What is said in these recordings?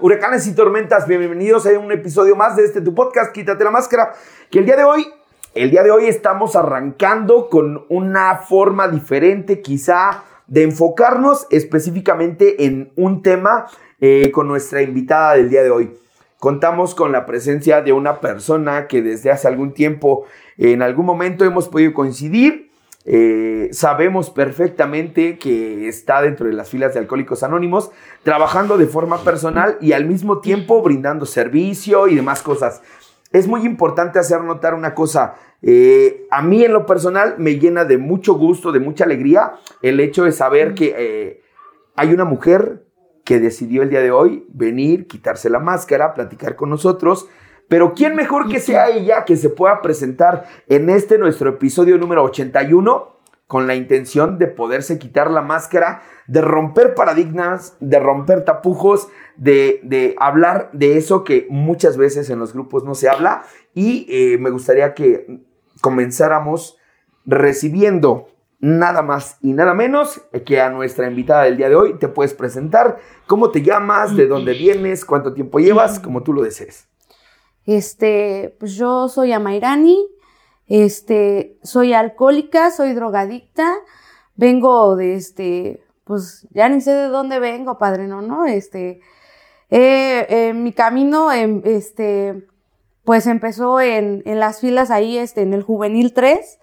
Huracanes y tormentas, bienvenidos a un episodio más de este tu podcast, Quítate la Máscara, que el día de hoy, el día de hoy estamos arrancando con una forma diferente quizá de enfocarnos específicamente en un tema eh, con nuestra invitada del día de hoy. Contamos con la presencia de una persona que desde hace algún tiempo, en algún momento hemos podido coincidir eh, sabemos perfectamente que está dentro de las filas de Alcohólicos Anónimos, trabajando de forma personal y al mismo tiempo brindando servicio y demás cosas. Es muy importante hacer notar una cosa. Eh, a mí en lo personal me llena de mucho gusto, de mucha alegría el hecho de saber que eh, hay una mujer que decidió el día de hoy venir, quitarse la máscara, platicar con nosotros pero ¿quién mejor que sea ella que se pueda presentar en este nuestro episodio número 81 con la intención de poderse quitar la máscara, de romper paradigmas, de romper tapujos, de, hablar de eso que muchas veces en los grupos no se habla? Y eh, me gustaría que comenzáramos recibiendo nada más y nada menos que a nuestra invitada del día de hoy. Te puedes presentar, cómo te llamas, de dónde vienes, cuánto tiempo llevas, como tú lo desees. Este, pues yo soy Amairani, este, soy alcohólica, soy drogadicta, vengo de este, pues ya ni sé de dónde vengo, padre, no, no, este, eh, mi camino, em, este, pues empezó en, en las filas ahí, este, en el juvenil 3,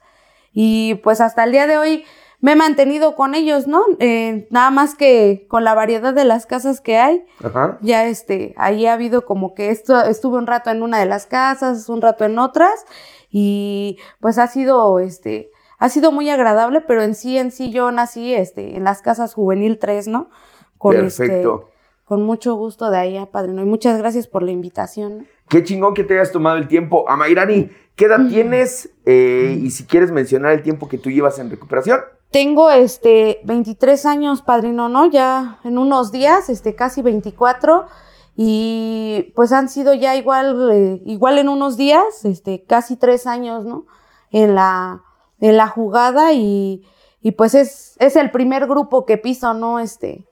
y pues hasta el día de hoy, me he mantenido con ellos, ¿no? Eh, nada más que con la variedad de las casas que hay. Ajá. Ya este, ahí ha habido como que esto, estuve un rato en una de las casas, un rato en otras, y pues ha sido, este, ha sido muy agradable, pero en sí, en sí yo nací, este, en las casas juvenil 3, ¿no? Con este, Perfecto. con mucho gusto de ahí, padrino, y muchas gracias por la invitación. Qué chingón que te hayas tomado el tiempo. Amairani, ¿qué edad tienes? Eh, y si quieres mencionar el tiempo que tú llevas en recuperación. Tengo este 23 años, padrino, ¿no? Ya en unos días, este casi 24 y pues han sido ya igual eh, igual en unos días, este casi tres años, ¿no? En la en la jugada y, y pues es es el primer grupo que piso, ¿no? Este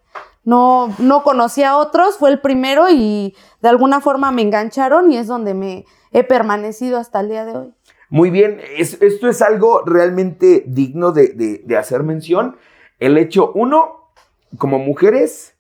no no conocía a otros, fue el primero y de alguna forma me engancharon y es donde me he permanecido hasta el día de hoy. Muy bien, esto es algo realmente digno de, hacer mención. El hecho, uno, como mujeres,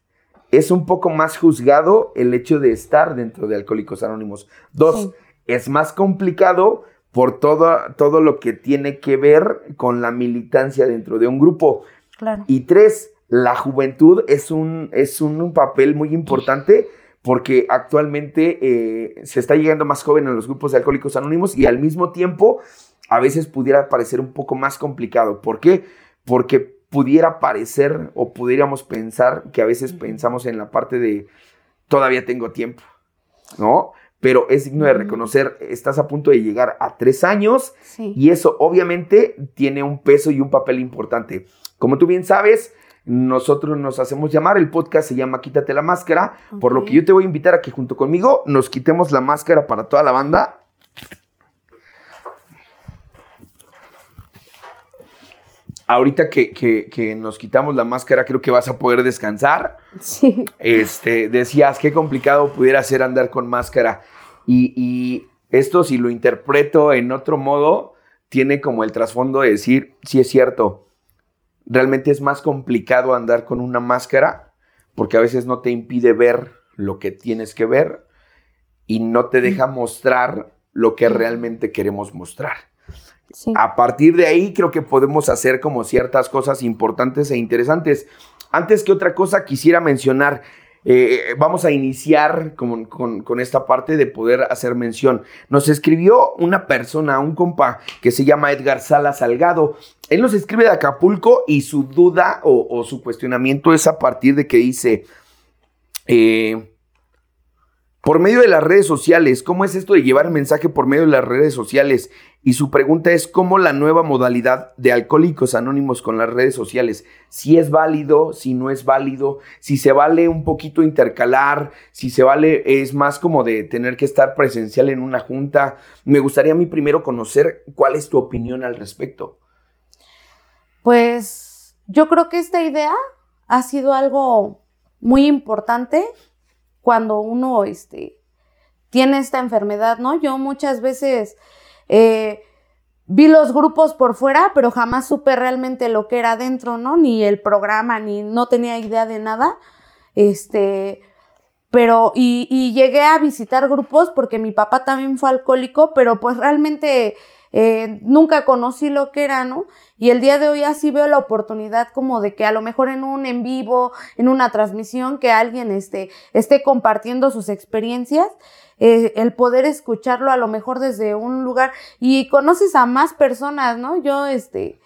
es un poco más juzgado el hecho de estar dentro de Alcohólicos Anónimos. Dos, es más complicado por todo, todo lo que tiene que ver con la militancia dentro de un grupo. Claro. Y tres, la juventud es un, es un papel muy importante porque actualmente eh, se está llegando más joven a los grupos de alcohólicos anónimos y al mismo tiempo a veces pudiera parecer un poco más complicado. ¿Por qué? Porque pudiera parecer o pudiéramos pensar que a veces pensamos en la parte de todavía tengo tiempo, ¿no? Pero es digno de reconocer, estás a punto de llegar a tres años y eso obviamente tiene un peso y un papel importante. Como tú bien sabes, nosotros nos hacemos llamar, el podcast se llama Quítate la máscara, por lo que yo te voy a invitar a que junto conmigo nos quitemos la máscara para toda la banda. Ahorita que, nos quitamos la máscara, creo que vas a poder descansar. Sí. Este, decías, qué complicado pudiera ser andar con máscara. Y, y esto, si lo interpreto en otro modo, tiene como el trasfondo de decir, sí es cierto, realmente es más complicado andar con una máscara porque a veces no te impide ver lo que tienes que ver y no te deja mostrar lo que realmente queremos mostrar. A partir de ahí creo que podemos hacer como ciertas cosas importantes e interesantes. Antes que otra cosa quisiera mencionar eh, vamos a iniciar con, esta parte de poder hacer mención. Nos escribió una persona, un compa que se llama Edgar Sala Salgado. Él nos escribe de Acapulco y su duda o, su cuestionamiento es a partir de que dice, eh, por medio de las redes sociales, ¿cómo es esto de llevar mensaje por medio de las redes sociales? Y su pregunta es cómo la nueva modalidad de alcohólicos anónimos con las redes sociales, si es válido, si no es válido, si se vale un poquito intercalar, si se vale, es más como de tener que estar presencial en una junta. Me gustaría a mí primero conocer cuál es tu opinión al respecto. Pues yo creo que esta idea ha sido algo muy importante cuando uno, este, tiene esta enfermedad, ¿no? Yo muchas veces eh, vi los grupos por fuera, pero jamás supe realmente lo que era dentro, ¿no? Ni el programa, ni no tenía idea de nada. Este, pero, y, y llegué a visitar grupos porque mi papá también fue alcohólico, pero pues realmente eh, nunca conocí lo que era, ¿no? Y el día de hoy así veo la oportunidad como de que a lo mejor en un en vivo, en una transmisión, que alguien esté, esté compartiendo sus experiencias, eh, el poder escucharlo a lo mejor desde un lugar y conoces a más personas, ¿no? Yo, este,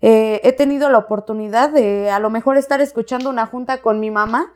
eh, he tenido la oportunidad de a lo mejor estar escuchando una junta con mi mamá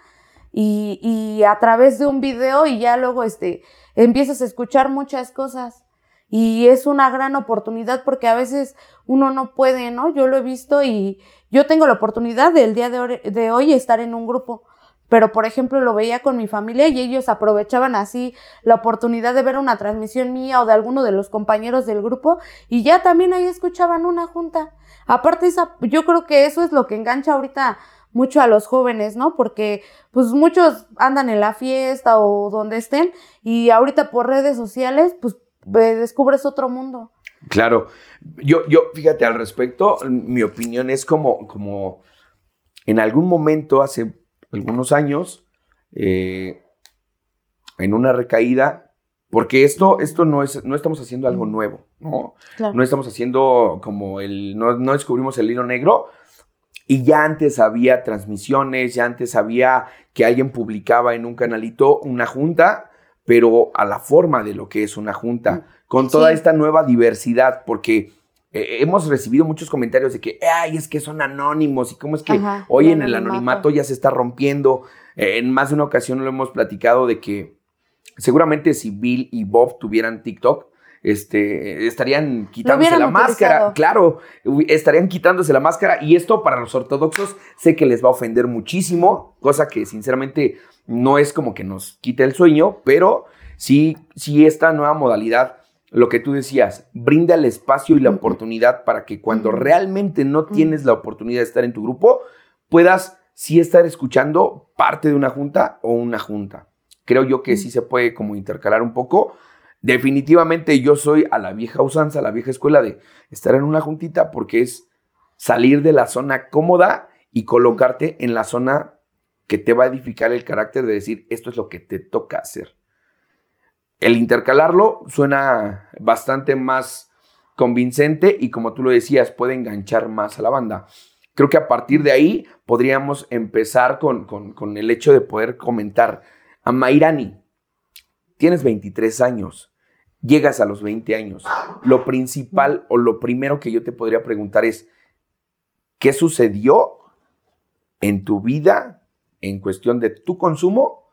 y, y a través de un video y ya luego, este, empiezas a escuchar muchas cosas. Y es una gran oportunidad porque a veces uno no puede, ¿no? Yo lo he visto y yo tengo la oportunidad del día de hoy, estar en un grupo. Pero, por ejemplo, lo veía con mi familia y ellos aprovechaban así la oportunidad de ver una transmisión mía o de alguno de los compañeros del grupo y ya también ahí escuchaban una junta. Aparte, esa, yo creo que eso es lo que engancha ahorita mucho a los jóvenes, ¿no? Porque pues muchos andan en la fiesta o donde estén y ahorita por redes sociales pues descubres otro mundo. Claro, yo, yo, fíjate al respecto, mi opinión es como, como en algún momento, hace algunos años, eh, en una recaída, porque esto, esto no es, no estamos haciendo algo nuevo, ¿no? No estamos haciendo como el, no, no descubrimos el hilo negro, y ya antes había transmisiones, ya antes había que alguien publicaba en un canalito una junta pero a la forma de lo que es una junta, con toda esta nueva diversidad, porque eh, hemos recibido muchos comentarios de que, ay, es que son anónimos y cómo es que hoy en el anonimato ya se está rompiendo. Eh, en más de una ocasión lo hemos platicado de que seguramente si Bill y Bob tuvieran TikTok, este, estarían quitándose la máscara. Claro, estarían quitándose la máscara. Y esto para los ortodoxos sé que les va a ofender muchísimo, cosa que sinceramente no es como que nos quite el sueño, pero sí, sí esta nueva modalidad, lo que tú decías, brinda el espacio y la oportunidad para que cuando realmente no tienes la oportunidad de estar en tu grupo, puedas sí estar escuchando parte de una junta o una junta. Creo yo que sí se puede como intercalar un poco. Definitivamente yo soy a la vieja usanza, a la vieja escuela de estar en una juntita porque es salir de la zona cómoda y colocarte en la zona que te va a edificar el carácter de decir, esto es lo que te toca hacer. El intercalarlo suena bastante más convincente y como tú lo decías, puede enganchar más a la banda. Creo que a partir de ahí podríamos empezar con, con el hecho de poder comentar. A Mairani, tienes 23 años, llegas a los 20 años. Lo principal o lo primero que yo te podría preguntar es, ¿qué sucedió en tu vida en cuestión de tu consumo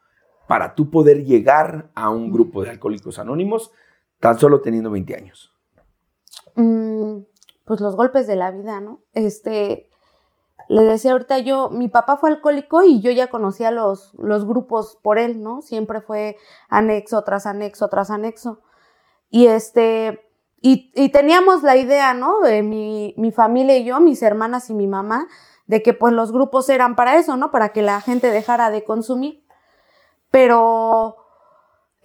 para tú poder llegar a un grupo de alcohólicos anónimos tan solo teniendo 20 años? Mm, pues los golpes de la vida, ¿no? Este, le decía ahorita yo, mi papá fue alcohólico y yo ya conocía los, los grupos por él, ¿no? Siempre fue anexo tras anexo tras anexo. Y este, y, teníamos la idea, ¿no? De mi, mi familia y yo, mis hermanas y mi mamá, de que pues los grupos eran para eso, ¿no? Para que la gente dejara de consumir. Pero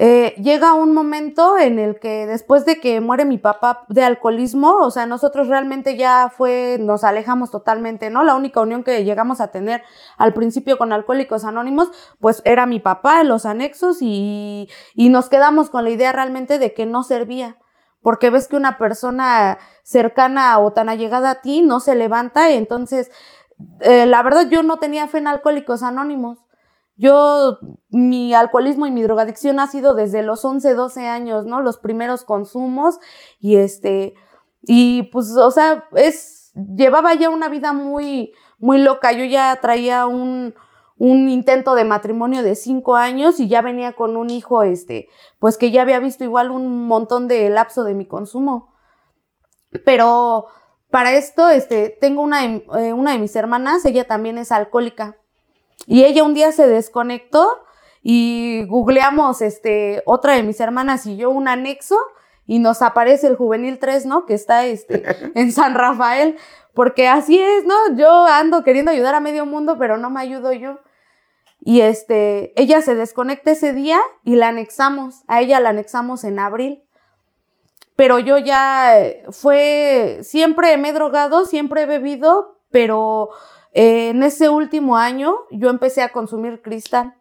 eh, llega un momento en el que después de que muere mi papá de alcoholismo, o sea, nosotros realmente ya fue, nos alejamos totalmente, ¿no? La única unión que llegamos a tener al principio con Alcohólicos Anónimos, pues era mi papá, los anexos, y, y nos quedamos con la idea realmente de que no servía porque ves que una persona cercana o tan allegada a ti no se levanta, entonces eh, la verdad yo no tenía fe en alcohólicos anónimos. Yo, mi alcoholismo y mi drogadicción ha sido desde los 11, 12 años, ¿no? Los primeros consumos y este, y pues, o sea, es, llevaba ya una vida muy, muy loca. Yo ya traía un, un intento de matrimonio de cinco años y ya venía con un hijo, este, pues que ya había visto igual un montón de lapso de mi consumo. Pero para esto, este, tengo una, eh, una de mis hermanas, ella también es alcohólica. Y ella un día se desconectó y googleamos, este, otra de mis hermanas y yo un anexo y nos aparece el Juvenil 3, ¿no? Que está, este, en San Rafael. Porque así es, ¿no? Yo ando queriendo ayudar a medio mundo, pero no me ayudo yo. Y este, ella se desconecta ese día y la anexamos. A ella la anexamos en abril. Pero yo ya fue, siempre me he drogado, siempre he bebido, pero en ese último año yo empecé a consumir cristal.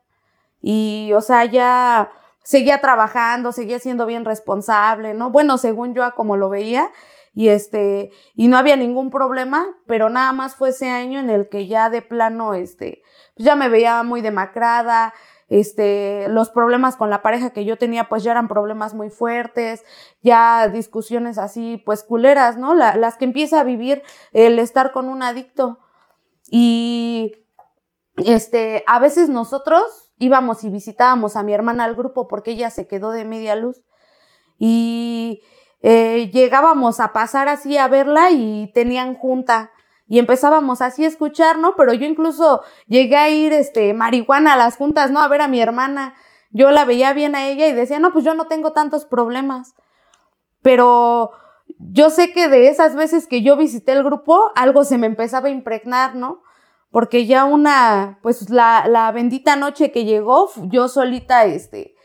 Y, o sea, ya seguía trabajando, seguía siendo bien responsable, ¿no? Bueno, según yo, como lo veía, y este, y no había ningún problema, pero nada más fue ese año en el que ya de plano, este, pues ya me veía muy demacrada, este, los problemas con la pareja que yo tenía, pues ya eran problemas muy fuertes, ya discusiones así, pues culeras, ¿no? las que empieza a vivir el estar con un adicto. Y, este, a veces nosotros íbamos y visitábamos a mi hermana al grupo porque ella se quedó de media luz. Y eh, llegábamos a pasar así a verla y tenían junta y empezábamos así a escuchar, ¿no? Pero yo incluso llegué a ir, este, marihuana a las juntas, ¿no? A ver a mi hermana. Yo la veía bien a ella y decía, no, pues yo no tengo tantos problemas. Pero yo sé que de esas veces que yo visité el grupo, algo se me empezaba a impregnar, ¿no? Porque ya una, pues la, la bendita noche que llegó, yo solita, este,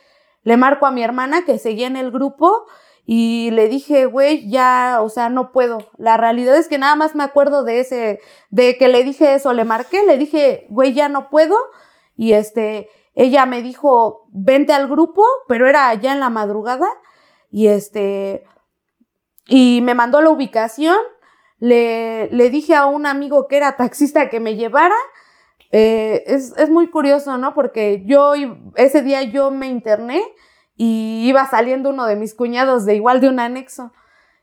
le marco a mi hermana que seguía en el grupo y le dije, güey, ya, o sea, no puedo. La realidad es que nada más me acuerdo de ese, de que le dije eso, le marqué, le dije, güey, ya no puedo. Y este, ella me dijo, vente al grupo, pero era ya en la madrugada. Y este, y me mandó la ubicación. Le, le dije a un amigo que era taxista que me llevara. Eh, es, es muy curioso, ¿no? Porque yo, ese día yo me interné y iba saliendo uno de mis cuñados de igual de un anexo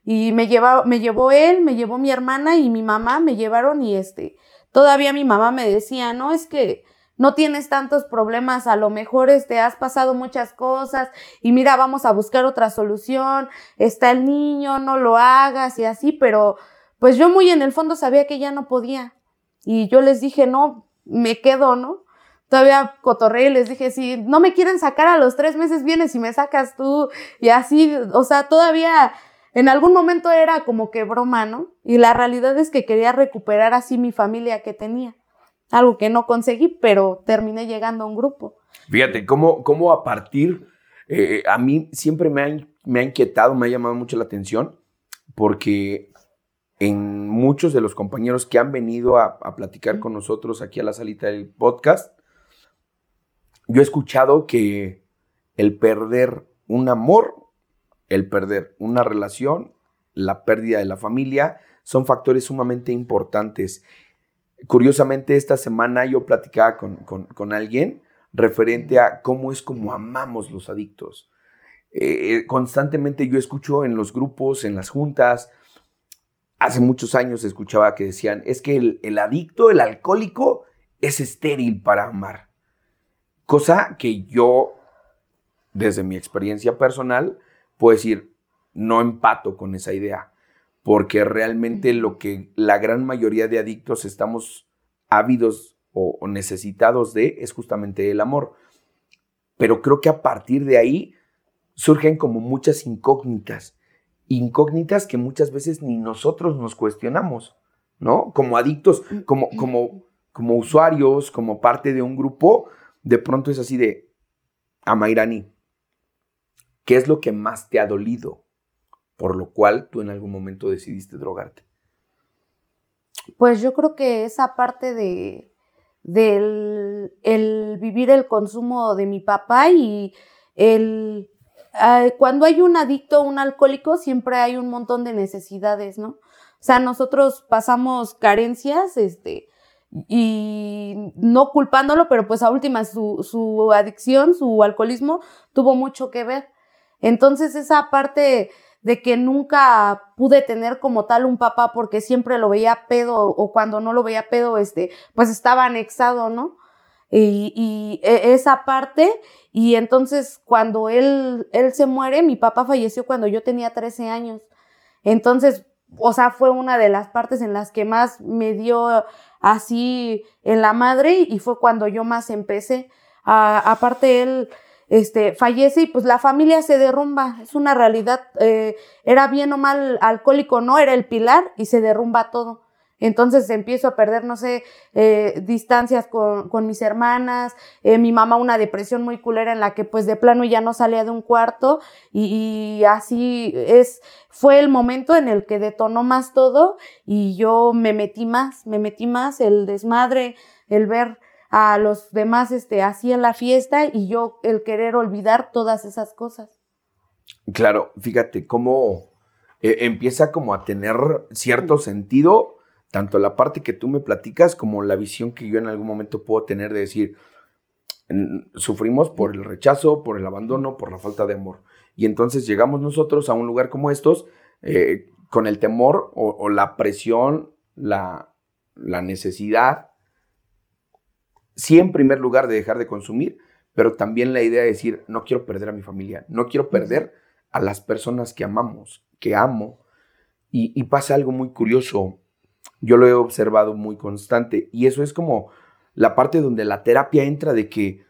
y me llevó, me llevó él, me llevó mi hermana y mi mamá me llevaron y este, todavía mi mamá me decía, no, es que no tienes tantos problemas, a lo mejor este, has pasado muchas cosas y mira, vamos a buscar otra solución, está el niño, no lo hagas y así, pero pues yo muy en el fondo sabía que ya no podía y yo les dije, no, me quedo, ¿no? todavía cotorré y les dije, si no me quieren sacar a los tres meses, vienes y me sacas tú. Y así, o sea, todavía en algún momento era como que broma, ¿no? Y la realidad es que quería recuperar así mi familia que tenía. Algo que no conseguí, pero terminé llegando a un grupo. Fíjate, cómo, cómo a partir, eh, a mí siempre me ha, me ha inquietado, me ha llamado mucho la atención, porque en muchos de los compañeros que han venido a, a platicar con nosotros aquí a la salita del podcast, yo he escuchado que el perder un amor, el perder una relación, la pérdida de la familia, son factores sumamente importantes. Curiosamente, esta semana yo platicaba con, alguien referente a cómo es como amamos los adictos. Eh, constantemente yo escucho en los grupos, en las juntas, hace muchos años escuchaba que decían, es que el, el adicto, el alcohólico, es estéril para amar. Cosa que yo, desde mi experiencia personal, puedo decir, no empato con esa idea, porque realmente lo que la gran mayoría de adictos estamos ávidos o, necesitados de es justamente el amor. Pero creo que a partir de ahí surgen como muchas incógnitas, incógnitas que muchas veces ni nosotros nos cuestionamos, ¿no? Como adictos, como, como, como usuarios, como parte de un grupo, de pronto es así de, Amairani, ¿qué es lo que más te ha dolido? Por lo cual tú en algún momento decidiste drogarte. Pues yo creo que esa parte de del el vivir el consumo de mi papá y el cuando hay un adicto, un alcohólico, siempre hay un montón de necesidades, ¿no? O sea, nosotros pasamos carencias, este, y no culpándolo, pero pues a última su, su adicción, su alcoholismo tuvo mucho que ver. Entonces esa parte de que nunca pude tener como tal un papá porque siempre lo veía pedo o cuando no lo veía pedo, este, pues estaba anexado, ¿no? Y, y e, esa parte, y entonces cuando él, él se muere, mi papá falleció cuando yo tenía 13 años. Entonces, o sea, fue una de las partes en las que más me dio así en la madre y fue cuando yo más empecé. aparte él este, fallece y pues la familia se derrumba, es una realidad, eh, era bien o mal alcohólico, no, era el pilar y se derrumba todo. Entonces empiezo a perder, no sé, eh, distancias con, con, mis hermanas, eh, mi mamá una depresión muy culera en la que pues de plano ya no salía de un cuarto y, y, así es, fue el momento en el que detonó más todo y yo me metí más, me metí más, el desmadre, el ver a los demás este, así en la fiesta y yo el querer olvidar todas esas cosas. Claro, fíjate cómo eh, empieza como a tener cierto sentido tanto la parte que tú me platicas como la visión que yo en algún momento puedo tener de decir, sufrimos por el rechazo, por el abandono, por la falta de amor. Y entonces llegamos nosotros a un lugar como estos eh, con el temor o, la presión, la, la necesidad, sí en primer lugar de dejar de consumir, pero también la idea de decir, no quiero perder a mi familia, no quiero perder a las personas que amamos, que amo. Y, y pasa algo muy curioso yo lo he observado muy constante. Y eso es como la parte donde la terapia entra de que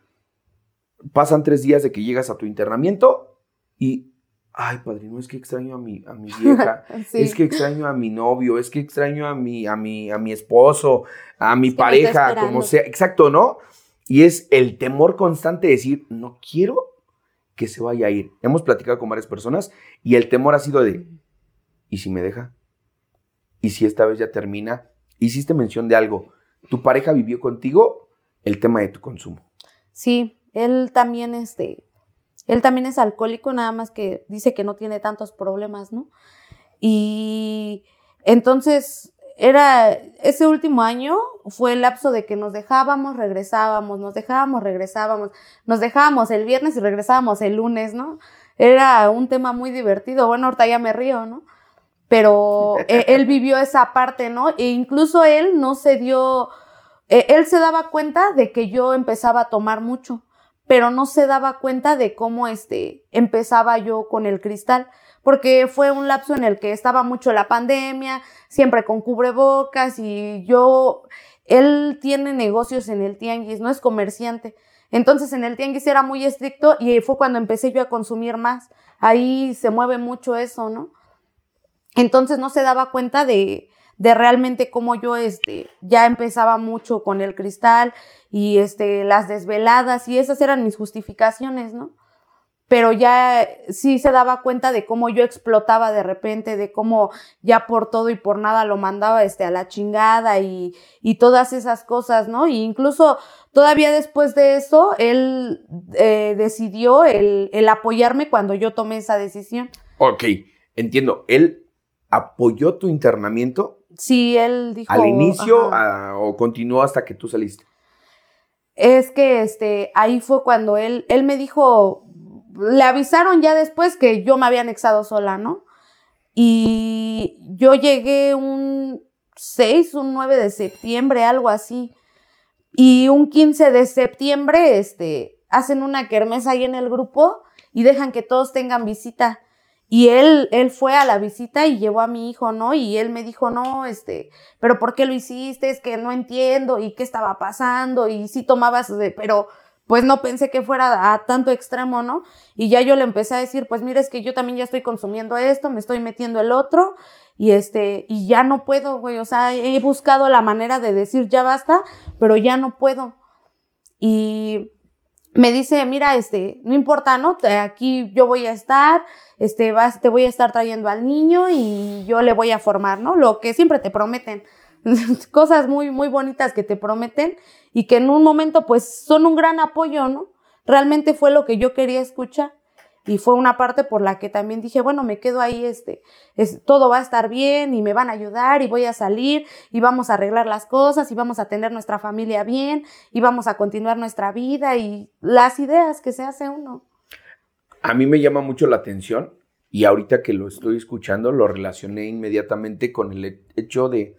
pasan tres días de que llegas a tu internamiento y, ay, padrino, es que extraño a mi, a mi vieja, es que extraño a mi novio, es que extraño a mi, a mi, a mi esposo, a mi pareja, como sea, exacto, ¿no? Y es el temor constante de decir, no quiero que se vaya a ir. Hemos platicado con varias personas y el temor ha sido de, ¿y si me deja? y si esta vez ya termina, hiciste mención de algo. ¿Tu pareja vivió contigo el tema de tu consumo? Sí, él también, este, él también es alcohólico, nada más que dice que no tiene tantos problemas, ¿no? Y entonces era ese último año fue el lapso de que nos dejábamos, regresábamos, nos dejábamos, regresábamos, nos dejábamos el viernes y regresábamos el lunes, ¿no? Era un tema muy divertido. Bueno, ahorita ya me río, ¿no? pero e, él vivió esa parte, ¿no? E incluso él no se dio, e, él se daba cuenta de que yo empezaba a tomar mucho, pero no se daba cuenta de cómo este, empezaba yo con el cristal, porque fue un lapso en el que estaba mucho la pandemia, siempre con cubrebocas y yo, él tiene negocios en el tianguis, no es comerciante. Entonces en el tianguis era muy estricto y fue cuando empecé yo a consumir más. Ahí se mueve mucho eso, ¿no? Entonces no se daba cuenta de, de realmente cómo yo este, ya empezaba mucho con el cristal y este, las desveladas y esas eran mis justificaciones, ¿no? Pero ya sí se daba cuenta de cómo yo explotaba de repente, de cómo ya por todo y por nada lo mandaba este, a la chingada y, y todas esas cosas, ¿no? Y incluso todavía después de eso, él eh, decidió el, el apoyarme cuando yo tomé esa decisión. Ok, entiendo. Él apoyó tu internamiento? Sí, él dijo. ¿Al inicio o continuó hasta que tú saliste? Es que este, ahí fue cuando él, él me dijo, le avisaron ya después que yo me había anexado sola, ¿no? Y yo llegué un 6, un 9 de septiembre, algo así. Y un 15 de septiembre, este, hacen una kermesa ahí en el grupo y dejan que todos tengan visita. Y él, él fue a la visita y llevó a mi hijo, ¿no? Y él me dijo, no, este, pero ¿por qué lo hiciste? Es que no entiendo y qué estaba pasando y sí tomabas, pero pues no pensé que fuera a tanto extremo, ¿no? Y ya yo le empecé a decir, pues mira, es que yo también ya estoy consumiendo esto, me estoy metiendo el otro y este, y ya no puedo, güey, o sea, he buscado la manera de decir ya basta, pero ya no puedo. Y me dice, mira, este, no importa, ¿no? Aquí yo voy a estar, este, vas, te voy a estar trayendo al niño y yo le voy a formar, ¿no? Lo que siempre te prometen. Cosas muy, muy bonitas que te prometen y que en un momento, pues, son un gran apoyo, ¿no? Realmente fue lo que yo quería escuchar y fue una parte por la que también dije, bueno, me quedo ahí, este, es, todo va a estar bien y me van a ayudar y voy a salir y vamos a arreglar las cosas y vamos a tener nuestra familia bien y vamos a continuar nuestra vida y las ideas que se hace uno. A mí me llama mucho la atención y ahorita que lo estoy escuchando lo relacioné inmediatamente con el hecho de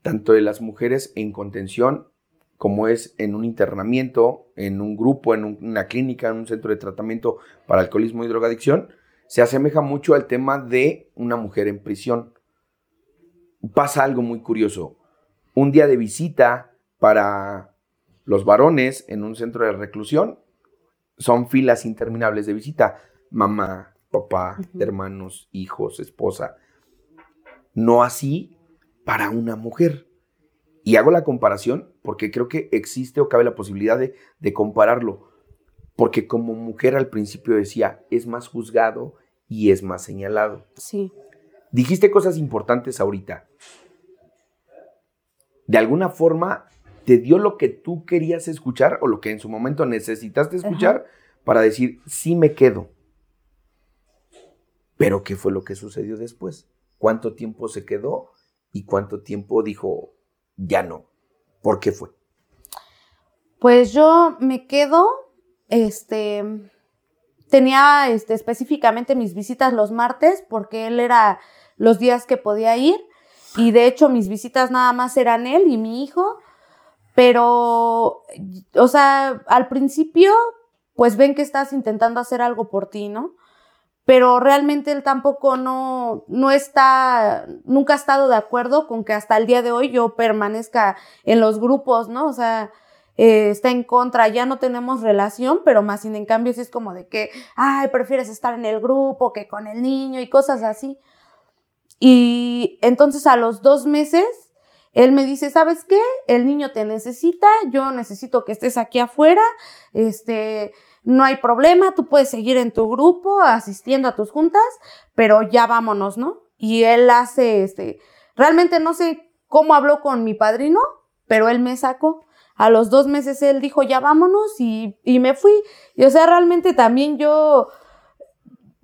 tanto de las mujeres en contención como es en un internamiento, en un grupo, en una clínica, en un centro de tratamiento para alcoholismo y drogadicción, se asemeja mucho al tema de una mujer en prisión. Pasa algo muy curioso. Un día de visita para los varones en un centro de reclusión son filas interminables de visita. Mamá, papá, hermanos, hijos, esposa. No así para una mujer. Y hago la comparación porque creo que existe o cabe la posibilidad de, de compararlo. Porque como mujer al principio decía, es más juzgado y es más señalado. Sí. Dijiste cosas importantes ahorita. De alguna forma, te dio lo que tú querías escuchar o lo que en su momento necesitaste escuchar para decir, sí me quedo. Pero ¿qué fue lo que sucedió después? ¿Cuánto tiempo se quedó y cuánto tiempo dijo, ya no? ¿Por qué fue? Pues yo me quedo, este, tenía este, específicamente mis visitas los martes porque él era los días que podía ir y de hecho mis visitas nada más eran él y mi hijo, pero, o sea, al principio pues ven que estás intentando hacer algo por ti, ¿no? Pero realmente él tampoco no, no está, nunca ha estado de acuerdo con que hasta el día de hoy yo permanezca en los grupos, ¿no? O sea, eh, está en contra, ya no tenemos relación, pero más sin en cambio sí es como de que, ay, prefieres estar en el grupo que con el niño y cosas así. Y entonces a los dos meses, él me dice, ¿sabes qué? El niño te necesita, yo necesito que estés aquí afuera, este, no hay problema, tú puedes seguir en tu grupo asistiendo a tus juntas, pero ya vámonos, ¿no? Y él hace, este, realmente no sé cómo habló con mi padrino, pero él me sacó. A los dos meses él dijo, ya vámonos y, y me fui. Y o sea, realmente también yo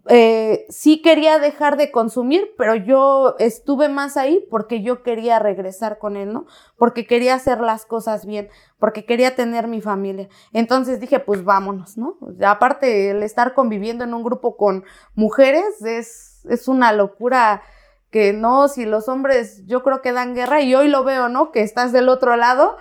eh, sí quería dejar de consumir, pero yo estuve más ahí porque yo quería regresar con él, ¿no? Porque quería hacer las cosas bien, porque quería tener mi familia. Entonces dije, pues vámonos, ¿no? Aparte, el estar conviviendo en un grupo con mujeres es, es una locura que no, si los hombres yo creo que dan guerra y hoy lo veo, ¿no? Que estás del otro lado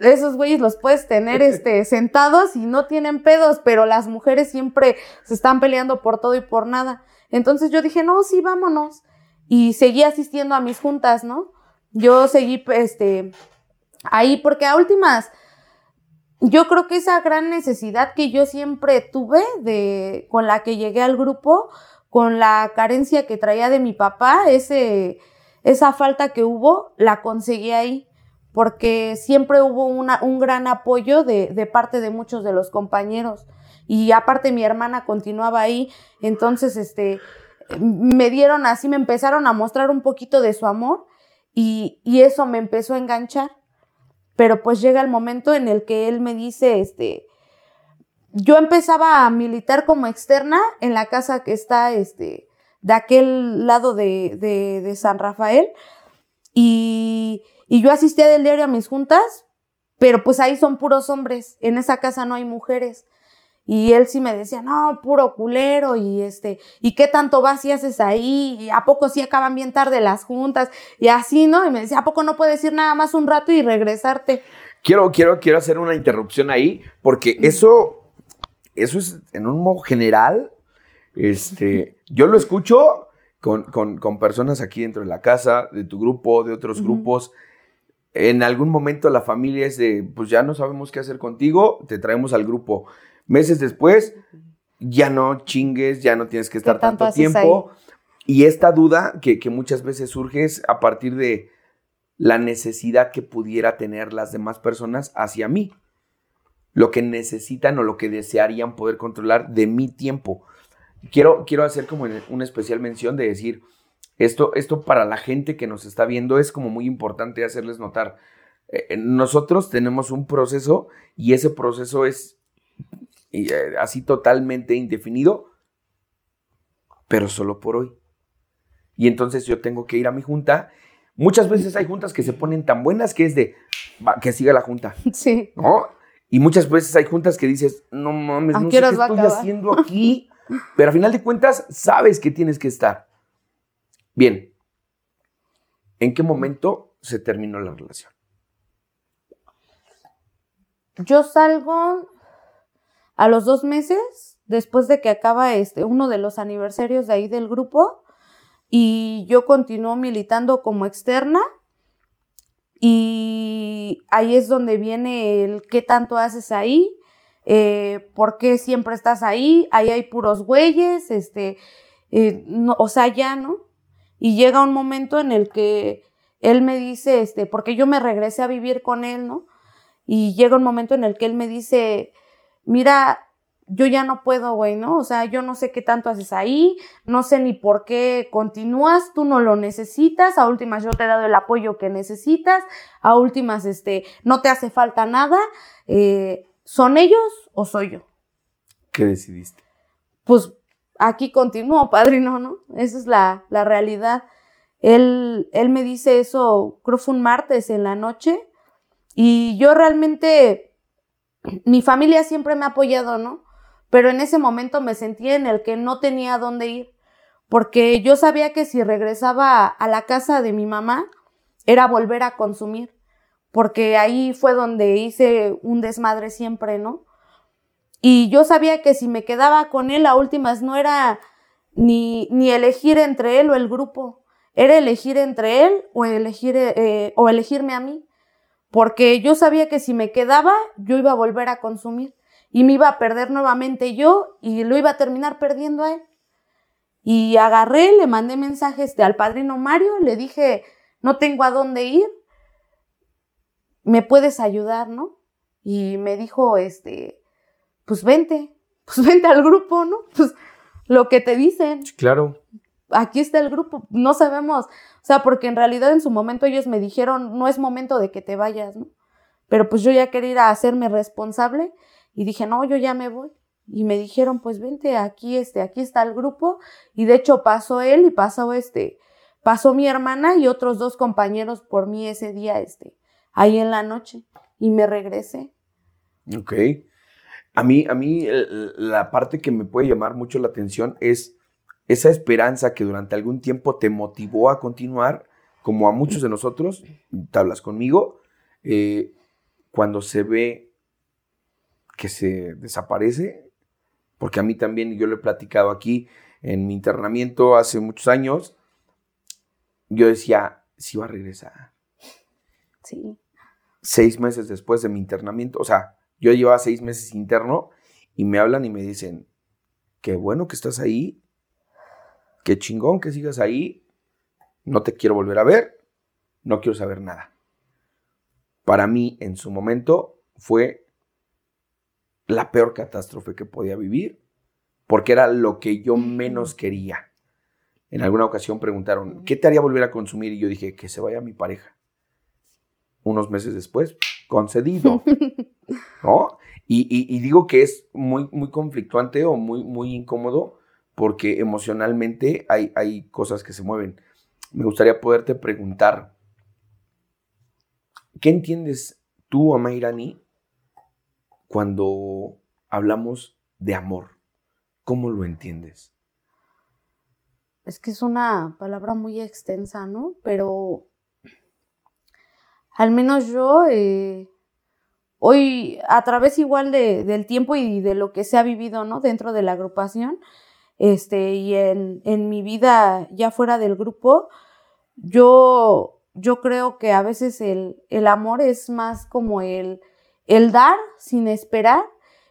esos güeyes los puedes tener este, sentados y no tienen pedos, pero las mujeres siempre se están peleando por todo y por nada. Entonces yo dije, no, sí, vámonos. Y seguí asistiendo a mis juntas, ¿no? Yo seguí, este, ahí, porque a últimas, yo creo que esa gran necesidad que yo siempre tuve de, con la que llegué al grupo, con la carencia que traía de mi papá, ese, esa falta que hubo, la conseguí ahí porque siempre hubo un gran apoyo de, parte de muchos de los compañeros. Y aparte mi hermana continuaba ahí, entonces este, me dieron así, me empezaron a mostrar un poquito de su amor y, y eso me empezó a enganchar. Pero pues llega el momento en el que él me dice, este, yo empezaba a militar como externa en la casa que está, este, de aquel lado de, de, de San Rafael y y yo asistía del diario a mis juntas, pero pues ahí son puros hombres, en esa casa no hay mujeres. Y él sí me decía, no, puro culero, y este, ¿y qué tanto vas y haces ahí? ¿Y a poco sí acaban bien tarde las juntas? Y así, ¿no? Y me decía, ¿a poco no puedes ir nada más un rato y regresarte? Quiero, quiero, quiero hacer una interrupción ahí, porque eso, eso es en un modo general, este, yo lo escucho con, con, con personas aquí dentro de la casa, de tu grupo, de otros grupos, en algún momento la familia es de, pues ya no sabemos qué hacer contigo, te traemos al grupo. Meses después, ya no chingues, ya no tienes que estar tanto tiempo. Y esta duda que, que, muchas veces surge es a partir de la necesidad que pudiera tener las demás personas hacia mí. Lo que necesitan o lo que desearían poder controlar de mi tiempo. Quiero, quiero hacer como una especial mención de decir, esto, esto para la gente que nos está viendo es como muy importante hacerles notar. Eh, nosotros tenemos un proceso y ese proceso es eh, así totalmente indefinido, pero solo por hoy. Y entonces yo tengo que ir a mi junta. Muchas veces hay juntas que se ponen tan buenas que es de que siga la junta. Sí. ¿No? Y muchas veces hay juntas que dices, no mames, no sé qué estoy haciendo aquí. Pero a final de cuentas, sabes que tienes que estar. Bien, ¿en qué momento se terminó la relación? Yo salgo a los dos meses, después de que acaba este, uno de los aniversarios de ahí del grupo, y yo continúo militando como externa. Y ahí es donde viene el qué tanto haces ahí, eh, por qué siempre estás ahí, ahí hay puros güeyes, este, eh, no, o sea, ya, ¿no? Y llega un momento en el que él me dice, este, porque yo me regresé a vivir con él, ¿no? Y llega un momento en el que él me dice, mira, yo ya no puedo, güey, ¿no? O sea, yo no sé qué tanto haces ahí, no sé ni por qué continúas, tú no lo necesitas, a últimas yo te he dado el apoyo que necesitas, a últimas, este, no te hace falta nada, eh, ¿son ellos o soy yo? ¿Qué decidiste? Pues aquí continúo, padrino, ¿no? Esa es la, la realidad. Él, él me dice eso, creo fue un martes en la noche, y yo realmente, mi familia siempre me ha apoyado, ¿no? Pero en ese momento me sentí en el que no tenía dónde ir, porque yo sabía que si regresaba a la casa de mi mamá, era volver a consumir, porque ahí fue donde hice un desmadre siempre, ¿no? Y yo sabía que si me quedaba con él a últimas no era ni, ni elegir entre él o el grupo, era elegir entre él o, elegir, eh, o elegirme a mí, porque yo sabía que si me quedaba yo iba a volver a consumir y me iba a perder nuevamente yo y lo iba a terminar perdiendo a él. Y agarré, le mandé mensajes al padrino Mario, le dije, no tengo a dónde ir, me puedes ayudar, ¿no? Y me dijo, este, pues vente, pues vente al grupo, ¿no? Pues lo que te dicen. Claro. Aquí está el grupo, no sabemos, o sea, porque en realidad en su momento ellos me dijeron, no es momento de que te vayas, ¿no? Pero pues yo ya quería ir a hacerme responsable y dije, no, yo ya me voy. Y me dijeron, pues vente, aquí, este, aquí está el grupo. Y de hecho pasó él y pasó este, pasó mi hermana y otros dos compañeros por mí ese día, este, ahí en la noche. Y me regresé. Ok. A mí, a mí la parte que me puede llamar mucho la atención es esa esperanza que durante algún tiempo te motivó a continuar, como a muchos de nosotros, te hablas conmigo, eh, cuando se ve que se desaparece, porque a mí también, yo lo he platicado aquí en mi internamiento hace muchos años, yo decía, si va a regresar. Sí. Seis meses después de mi internamiento, o sea, yo llevaba seis meses interno y me hablan y me dicen, qué bueno que estás ahí, qué chingón que sigas ahí, no te quiero volver a ver, no quiero saber nada. Para mí, en su momento, fue la peor catástrofe que podía vivir, porque era lo que yo menos quería. En alguna ocasión preguntaron, ¿qué te haría volver a consumir? Y yo dije, que se vaya mi pareja. Unos meses después, concedido. ¿No? Y, digo que es muy, muy conflictuante o muy, muy incómodo porque emocionalmente hay, hay cosas que se mueven. Me gustaría poderte preguntar, ¿qué entiendes tú, Amairani, cuando hablamos de amor? ¿Cómo lo entiendes? Es que es una palabra muy extensa, ¿no? Pero al menos yo, eh, hoy, a través igual de, del tiempo y de lo que se ha vivido, ¿no? Dentro de la agrupación, este, y en, en mi vida ya fuera del grupo, yo, yo creo que a veces el, el amor es más como el el dar sin esperar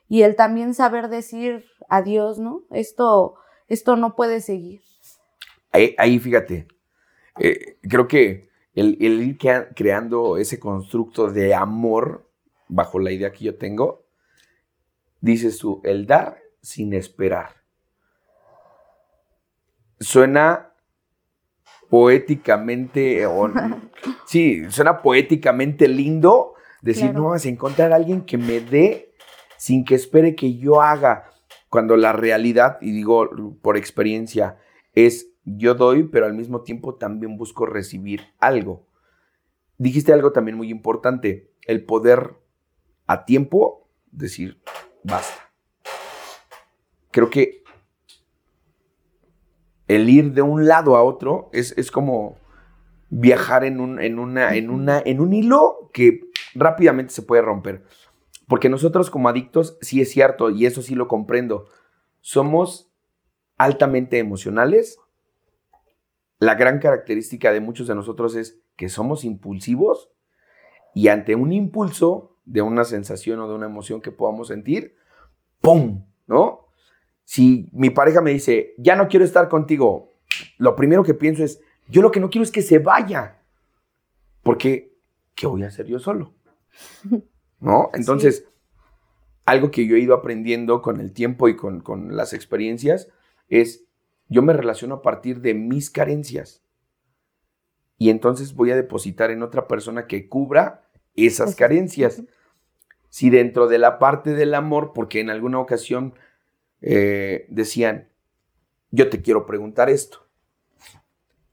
y el también saber decir adiós, ¿no? Esto, esto no puede seguir. Ahí, fíjate, eh, creo que el, ir creando ese constructo de amor bajo la idea que yo tengo, dices tú, el dar sin esperar. Suena poéticamente, sí, suena poéticamente lindo, Decir, no, es encontrar a alguien que me dé sin que espere que yo haga. Cuando la realidad, y digo por experiencia, es yo doy, pero al mismo tiempo también busco recibir algo. Dijiste algo también muy importante, el poder a tiempo decir, basta. Creo que el ir de un lado a otro es, es como viajar en un, en, una, en, una, en un hilo que rápidamente se puede romper. Porque nosotros como adictos, sí es cierto, y eso sí lo comprendo, somos altamente emocionales. La gran característica de muchos de nosotros es que somos impulsivos y ante un impulso de una sensación o de una emoción que podamos sentir, ¡pum! ¿No? Si mi pareja me dice, ya no quiero estar contigo, lo primero que pienso es, yo lo que no quiero es que se vaya. Porque, ¿qué voy a hacer yo solo? ¿No? Entonces, algo que yo he ido aprendiendo con el tiempo y con, con las experiencias es, yo me relaciono a partir de mis carencias. Y entonces voy a depositar en otra persona que cubra esas carencias. Si dentro de la parte del amor, porque en alguna ocasión eh, decían, yo te quiero preguntar esto.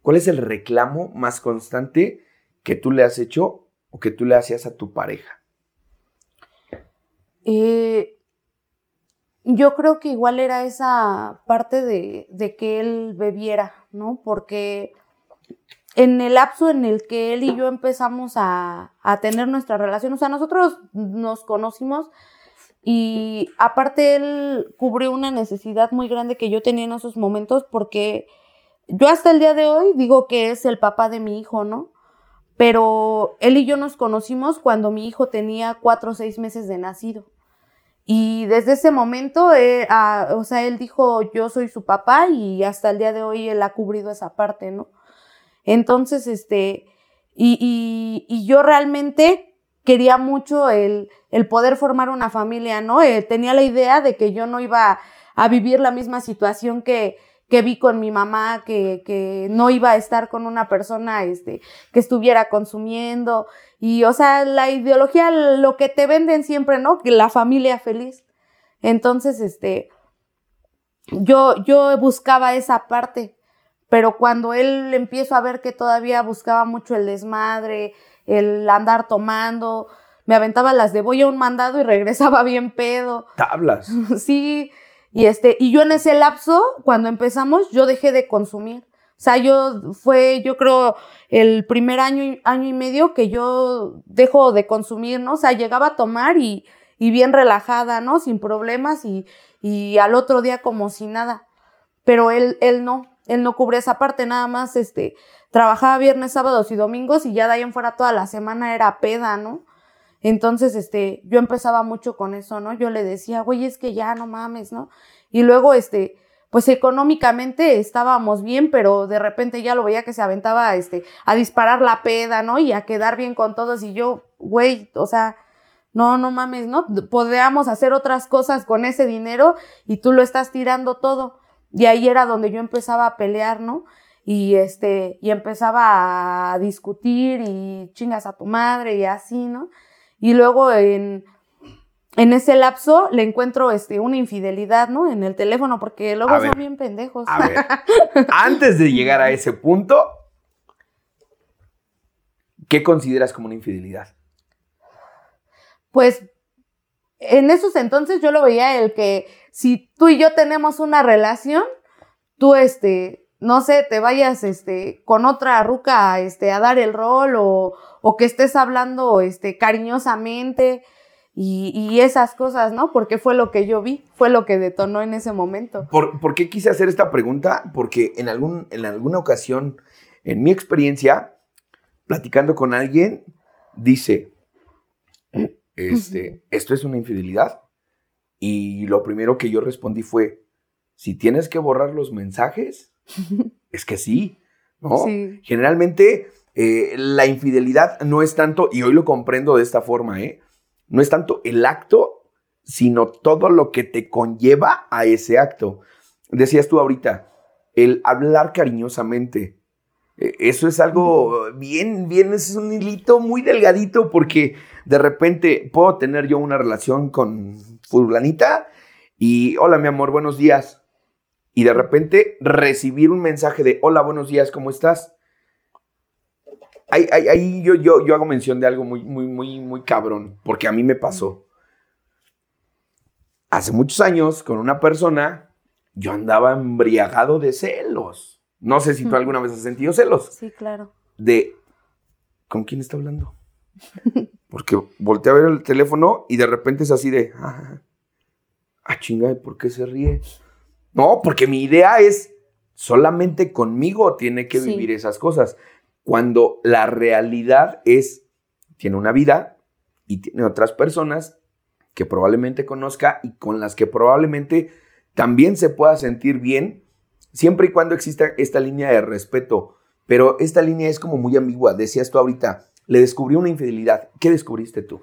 ¿Cuál es el reclamo más constante que tú le has hecho o que tú le hacías a tu pareja? Eh, yo creo que igual era esa parte de, de, que él bebiera, ¿no? Porque en el lapso en el que él y yo empezamos a, a tener nuestra relación, o sea, nosotros nos conocimos y aparte él cubrió una necesidad muy grande que yo tenía en esos momentos porque yo hasta el día de hoy digo que es el papá de mi hijo, ¿no? Pero él y yo nos conocimos cuando mi hijo tenía cuatro o seis meses de nacido. Y desde ese momento, eh, o sea, él dijo, yo soy su papá y hasta el día de hoy él ha cubrido esa parte, ¿no? Entonces, este, y, y, yo realmente quería mucho el, el poder formar una familia, ¿no? Eh, tenía la idea de que yo no iba a vivir la misma situación que, que vi con mi mamá, que, que no iba a estar con una persona este, que estuviera consumiendo. Y, o sea, la ideología, lo que te venden siempre, ¿no? Que la familia feliz. Entonces, este, yo, yo buscaba esa parte. Pero cuando él empiezo a ver que todavía buscaba mucho el desmadre, el andar tomando, me aventaba las de voy a un mandado y regresaba bien pedo. Tablas. sí, y este, y yo en ese lapso, cuando empezamos, yo dejé de consumir. O sea, yo fue, yo creo, el primer año, año y medio que yo dejo de consumir, ¿no? O sea, llegaba a tomar y, y bien relajada, ¿no? Sin problemas y, y al otro día como si nada. Pero él, él no, él no cubre esa parte, nada más, este, trabajaba viernes, sábados y domingos y ya de ahí en fuera toda la semana era peda, ¿no? Entonces, este, yo empezaba mucho con eso, ¿no? Yo le decía, güey, es que ya no mames, ¿no? Y luego, este, pues económicamente estábamos bien, pero de repente ya lo veía que se aventaba, este, a disparar la peda, ¿no? Y a quedar bien con todos y yo, güey, o sea, no, no mames, ¿no? Podríamos hacer otras cosas con ese dinero y tú lo estás tirando todo. Y ahí era donde yo empezaba a pelear, ¿no? Y este, y empezaba a discutir y chingas a tu madre y así, ¿no? Y luego en, en ese lapso le encuentro este, una infidelidad, ¿no? En el teléfono, porque luego son bien pendejos. A ver, antes de llegar a ese punto, ¿qué consideras como una infidelidad? Pues en esos entonces yo lo veía el que si tú y yo tenemos una relación, tú este, no sé, te vayas este, con otra ruca este, a dar el rol o, o que estés hablando este, cariñosamente y, y, esas cosas, ¿no? Porque fue lo que yo vi, fue lo que detonó en ese momento. ¿Por, ¿por qué quise hacer esta pregunta? Porque en, algún, en alguna ocasión, en mi experiencia, platicando con alguien, dice, este, esto es una infidelidad. Y lo primero que yo respondí fue, si tienes que borrar los mensajes, es que sí, ¿no? Generalmente eh, la infidelidad no es tanto, y hoy lo comprendo de esta forma, ¿eh? No es tanto el acto, sino todo lo que te conlleva a ese acto. Decías tú ahorita, el hablar cariñosamente. Eh, eso es algo bien, bien, es un hilito muy delgadito porque de repente puedo tener yo una relación con fulanita y hola mi amor, buenos días y de repente recibir un mensaje de hola, buenos días, ¿cómo estás? Ahí, ahí, yo, yo, yo hago mención de algo muy, muy, muy, muy cabrón, porque a mí me pasó. Hace muchos años, con una persona, yo andaba embriagado de celos. No sé si tú alguna vez has sentido celos. Sí, claro. De, ¿con quién está hablando? Porque volteé a ver el teléfono y de repente es así de, ah, ah chinga, ¿por qué se ríe? No, porque mi idea es solamente conmigo tiene que vivir esas cosas. Cuando la realidad es, tiene una vida y tiene otras personas que probablemente conozca y con las que probablemente también se pueda sentir bien, siempre y cuando exista esta línea de respeto. Pero esta línea es como muy ambigua. Decías tú ahorita, le descubrió una infidelidad. ¿Qué descubriste tú?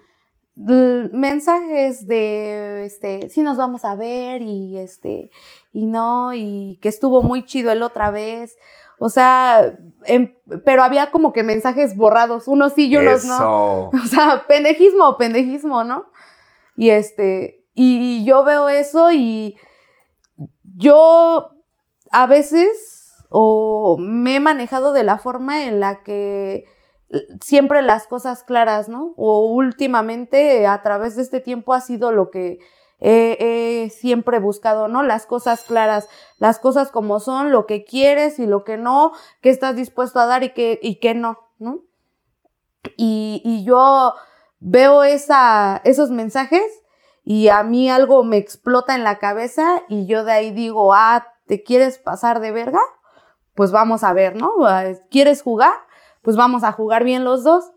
mensajes de este sí nos vamos a ver y este y no y que estuvo muy chido el otra vez o sea em, pero había como que mensajes borrados unos sí y unos no o sea pendejismo pendejismo no y este y yo veo eso y yo a veces o me he manejado de la forma en la que siempre las cosas claras, ¿no? O últimamente a través de este tiempo ha sido lo que he, siempre buscado, ¿no? Las cosas claras, las cosas como son, lo que quieres y lo que no, qué estás dispuesto a dar y qué, y no, ¿no? Y, y yo veo esa, esos mensajes y a mí algo me explota en la cabeza y yo de ahí digo, ah, ¿te quieres pasar de verga? Pues vamos a ver, ¿no? ¿Quieres jugar? Pues vamos a jugar bien los dos.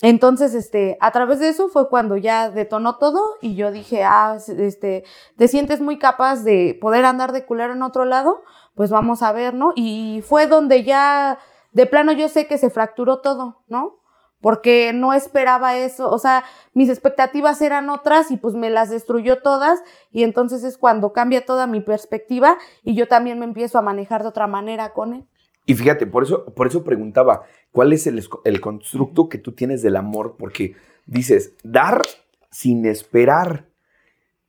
Entonces, este, a través de eso fue cuando ya detonó todo y yo dije, ah, este, te sientes muy capaz de poder andar de culero en otro lado, pues vamos a ver, ¿no? Y fue donde ya, de plano yo sé que se fracturó todo, ¿no? Porque no esperaba eso, o sea, mis expectativas eran otras y pues me las destruyó todas y entonces es cuando cambia toda mi perspectiva y yo también me empiezo a manejar de otra manera con él. Y fíjate, por eso, por eso preguntaba, ¿cuál es el, el constructo que tú tienes del amor? Porque dices, dar sin esperar.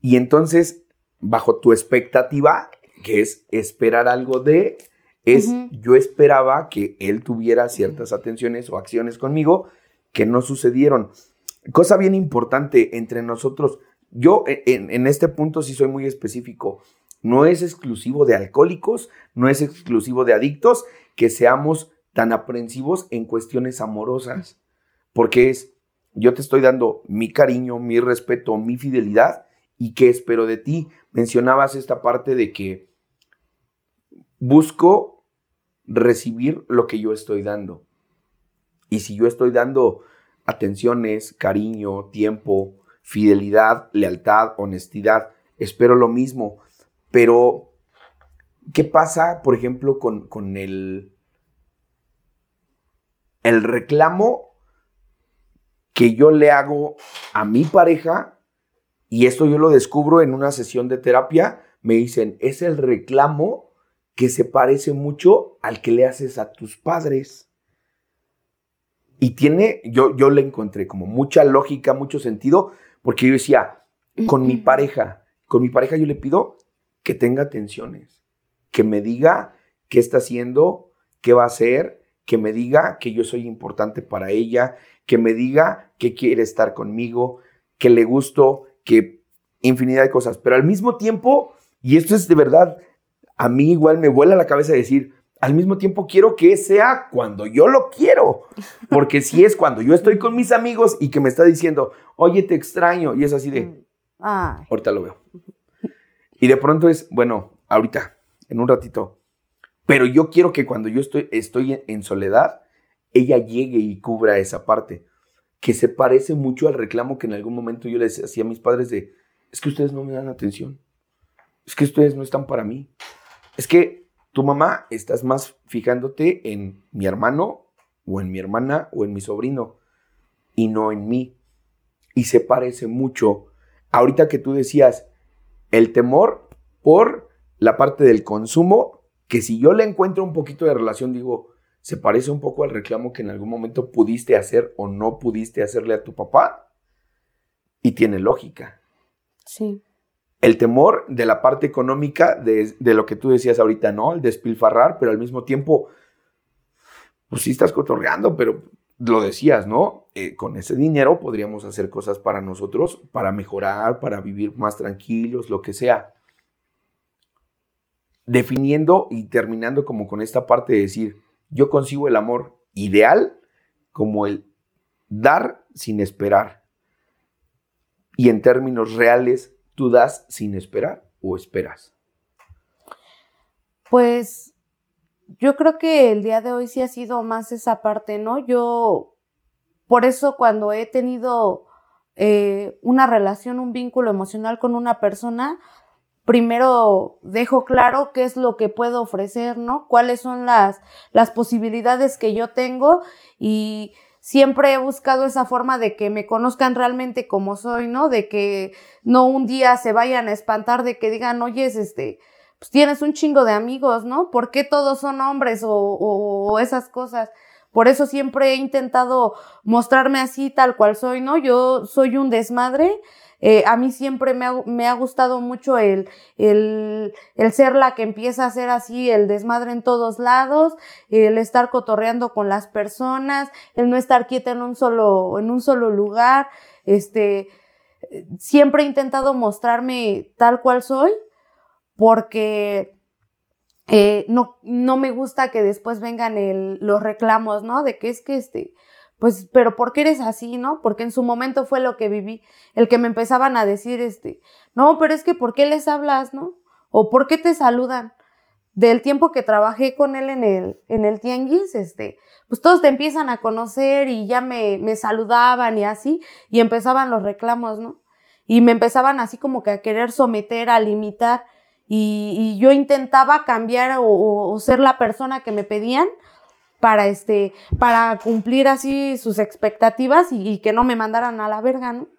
Y entonces, bajo tu expectativa, que es esperar algo de, es yo esperaba que él tuviera ciertas atenciones o acciones conmigo, que no sucedieron. Cosa bien importante entre nosotros, yo en, este punto sí soy muy específico, no es exclusivo de alcohólicos, no es exclusivo de adictos que seamos tan aprensivos en cuestiones amorosas, porque es, yo te estoy dando mi cariño, mi respeto, mi fidelidad, y qué espero de ti. Mencionabas esta parte de que busco recibir lo que yo estoy dando. Y si yo estoy dando atenciones, cariño, tiempo, fidelidad, lealtad, honestidad, espero lo mismo. Pero, ¿qué pasa, por ejemplo, con, con el, el reclamo que yo le hago a mi pareja? Y esto yo lo descubro en una sesión de terapia. Me dicen, es el reclamo que se parece mucho al que le haces a tus padres. Y tiene, yo, yo le encontré como mucha lógica, mucho sentido, porque yo decía, con mi pareja, con mi pareja yo le pido que tenga atenciones, que me diga qué está haciendo, qué va a hacer, que me diga que yo soy importante para ella, que me diga que quiere estar conmigo, que le gusto, que infinidad de cosas. Pero al mismo tiempo, y esto es de verdad, a mí igual me vuela la cabeza decir, al mismo tiempo quiero que sea cuando yo lo quiero. Porque si es cuando yo estoy con mis amigos y que me está diciendo, oye, te extraño, y es así de, mm. ahorita lo veo. Y de pronto es, bueno, ahorita, en un ratito. Pero yo quiero que cuando yo estoy, estoy en soledad, ella llegue y cubra esa parte. Que se parece mucho al reclamo que en algún momento yo les hacía a mis padres de, es que ustedes no me dan atención. Es que ustedes no están para mí. Es que tu mamá estás más fijándote en mi hermano o en mi hermana o en mi sobrino y no en mí. Y se parece mucho. Ahorita que tú decías, el temor por la parte del consumo, que si yo le encuentro un poquito de relación, digo, se parece un poco al reclamo que en algún momento pudiste hacer o no pudiste hacerle a tu papá. Y tiene lógica. Sí el temor de la parte económica de, lo que tú decías ahorita, ¿no? El despilfarrar, pero al mismo tiempo, pues sí estás cotorreando, pero lo decías, ¿no? Eh, con ese dinero podríamos hacer cosas para nosotros, para mejorar, para vivir más tranquilos, lo que sea. Definiendo y terminando como con esta parte de decir, yo consigo el amor ideal como el dar sin esperar. Y en términos reales, ¿Tú das sin esperar o esperas? Pues yo creo que el día de hoy sí ha sido más esa parte, ¿no? Yo, por eso cuando he tenido eh, una relación, un vínculo emocional con una persona, primero dejo claro qué es lo que puedo ofrecer, ¿no? Cuáles son las, las posibilidades que yo tengo y siempre he buscado esa forma de que me conozcan realmente como soy, ¿no? De que no un día se vayan a espantar de que digan, oye, este, pues tienes un chingo de amigos, ¿no? ¿Por qué todos son hombres o, o, esas cosas? Por eso siempre he intentado mostrarme así tal cual soy, ¿no? Yo soy un desmadre. Eh, a mí siempre me ha, gustado mucho el, ser la que empieza a hacer así el desmadre en todos lados, el estar cotorreando con las personas, el no estar quieta en un solo, lugar. Este, siempre he intentado mostrarme tal cual soy porque eh, no, me gusta que después vengan los reclamos, ¿no? De que es que este, pues, pero ¿por qué eres así, no? Porque en su momento fue lo que viví, el que me empezaban a decir, este, no, pero es que ¿por qué les hablas, no? O ¿por qué te saludan? Del tiempo que trabajé con él en el, en el tianguis, este, pues todos te empiezan a conocer y ya me, me saludaban y así, y empezaban los reclamos, ¿no? Y me empezaban así como que a querer someter, a limitar, y, yo intentaba cambiar o, ser la persona que me pedían para este, para cumplir así sus expectativas y, que no me mandaran a la verga, ¿no?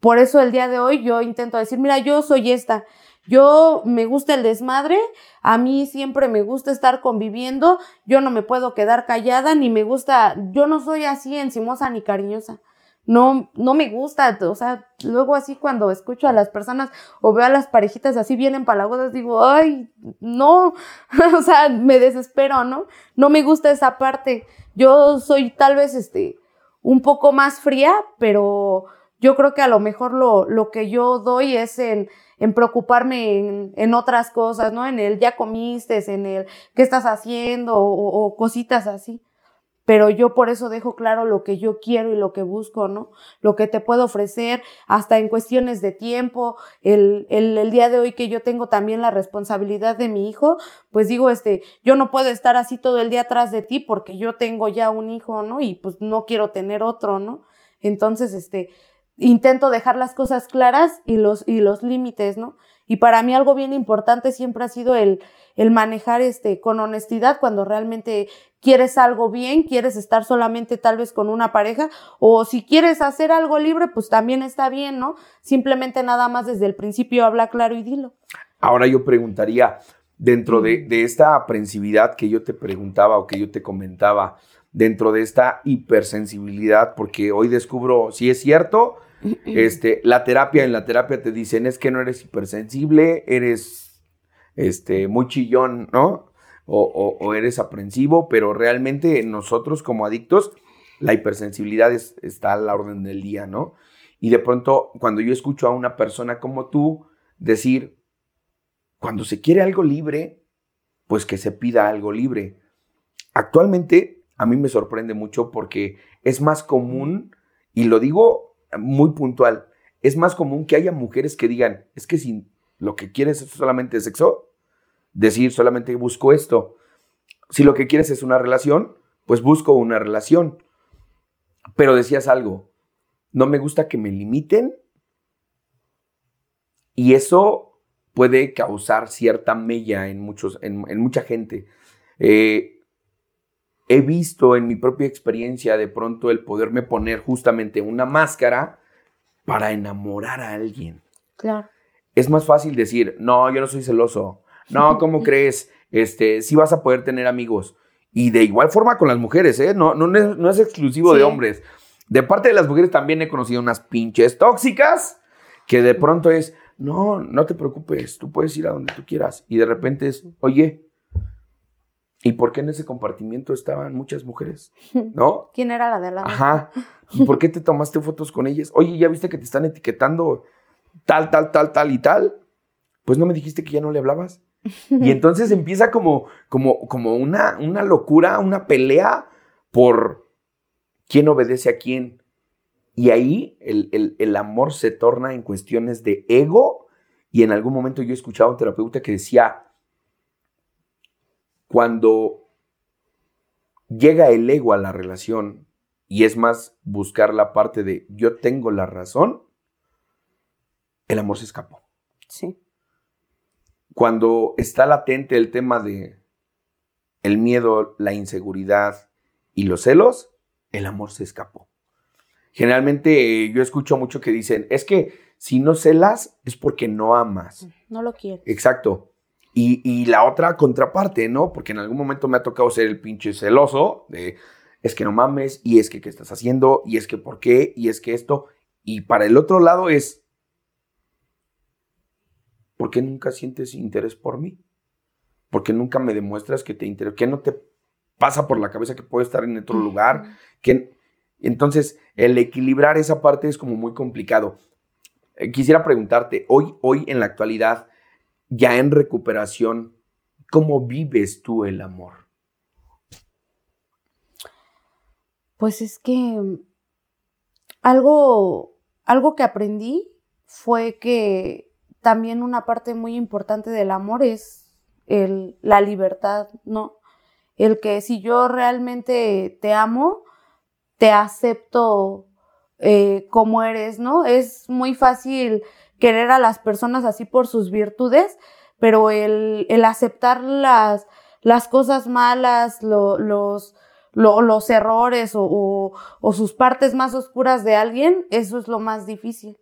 Por eso el día de hoy yo intento decir, mira, yo soy esta, yo me gusta el desmadre, a mí siempre me gusta estar conviviendo, yo no me puedo quedar callada, ni me gusta, yo no soy así encimosa ni cariñosa no, no me gusta, o sea, luego así cuando escucho a las personas o veo a las parejitas así bien empalagodas, digo, ay, no, o sea, me desespero, ¿no? No me gusta esa parte. Yo soy tal vez, este, un poco más fría, pero yo creo que a lo mejor lo, lo que yo doy es en, en preocuparme en, en, otras cosas, ¿no? En el ya comiste, en el qué estás haciendo o cositas así pero yo por eso dejo claro lo que yo quiero y lo que busco, ¿no? Lo que te puedo ofrecer, hasta en cuestiones de tiempo, el, el, el, día de hoy que yo tengo también la responsabilidad de mi hijo, pues digo, este, yo no puedo estar así todo el día atrás de ti porque yo tengo ya un hijo, ¿no? Y pues no quiero tener otro, ¿no? Entonces, este, intento dejar las cosas claras y los, y los límites, ¿no? Y para mí algo bien importante siempre ha sido el, el manejar este, con honestidad cuando realmente quieres algo bien, quieres estar solamente tal vez con una pareja, o si quieres hacer algo libre, pues también está bien, ¿no? Simplemente nada más desde el principio habla claro y dilo. Ahora yo preguntaría, dentro de, de esta aprensividad que yo te preguntaba o que yo te comentaba, dentro de esta hipersensibilidad, porque hoy descubro si es cierto, este, la terapia, en la terapia te dicen es que no eres hipersensible, eres este, muy chillón, ¿no? o, eres aprensivo, pero realmente nosotros como adictos, la hipersensibilidad está a la orden del día, ¿no? Y de pronto, cuando yo escucho a una persona como tú decir, cuando se quiere algo libre, pues que se pida algo libre. Actualmente, a mí me sorprende mucho porque es más común, y lo digo muy puntual, es más común que haya mujeres que digan, es que si lo que quieres es solamente sexo, decir solamente busco esto. Si lo que quieres es una relación, pues busco una relación. Pero decías algo, no me gusta que me limiten y eso puede causar cierta mella en, muchos, en, mucha gente. Eh, he visto en mi propia experiencia de pronto el poderme poner justamente una máscara para enamorar a alguien. Claro. Es más fácil decir, no, yo no soy celoso. No, ¿cómo crees? Este, sí vas a poder tener amigos. Y de igual forma con las mujeres, ¿eh? No, no, es, no es exclusivo de hombres. De parte de las mujeres también he conocido unas pinches tóxicas que de pronto es, no, no te preocupes, tú puedes ir a donde tú quieras. Y de repente es, oye, ¿y por qué en ese compartimiento estaban muchas mujeres? ¿No? ¿Quién era la de la? Ajá. ¿Por qué te tomaste fotos con ellas? Oye, ¿ya viste que te están etiquetando tal, tal, tal, tal y tal? Pues no me dijiste que ya no le hablabas. Y entonces empieza como, como, como una, una locura, una pelea por quién obedece a quién. Y ahí el, el, amor se torna en cuestiones de ego. Y en algún momento yo he escuchado a un terapeuta que decía, cuando llega el ego a la relación y es más buscar la parte de yo tengo la razón, el amor se escapó. Sí cuando está latente el tema de el miedo, la inseguridad y los celos, el amor se escapó. Generalmente yo escucho mucho que dicen, es que si no celas es porque no amas. No lo quieres. Exacto. Y, y, la otra contraparte, ¿no? Porque en algún momento me ha tocado ser el pinche celoso de, es que no mames, y es que qué estás haciendo, y es que por qué, y es que esto. Y para el otro lado es, ¿por qué nunca sientes interés por mí? ¿Por qué nunca me demuestras que te interesa? ¿Qué no te pasa por la cabeza que puedo estar en otro lugar? que Entonces, el equilibrar esa parte es como muy complicado. Eh, quisiera preguntarte, hoy, hoy en la actualidad, ya en recuperación, ¿cómo vives tú el amor? Pues es que algo, algo que aprendí fue que también una parte muy importante del amor es el, la libertad, ¿no? El que si yo realmente te amo, te acepto eh, como eres, ¿no? Es muy fácil querer a las personas así por sus virtudes, pero el, el aceptar las, las cosas malas, lo, los, los errores o, o, sus partes más oscuras de alguien, eso es lo más difícil.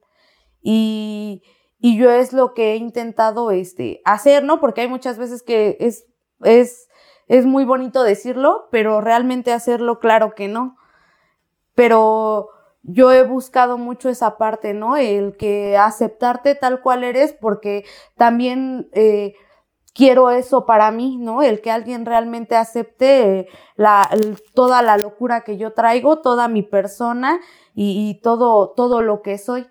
Y, y yo es lo que he intentado este, hacer, ¿no? Porque hay muchas veces que es, es, es muy bonito decirlo, pero realmente hacerlo, claro que no. Pero yo he buscado mucho esa parte, ¿no? El que aceptarte tal cual eres, porque también eh, quiero eso para mí, ¿no? El que alguien realmente acepte la, toda la locura que yo traigo, toda mi persona y, todo, todo lo que soy.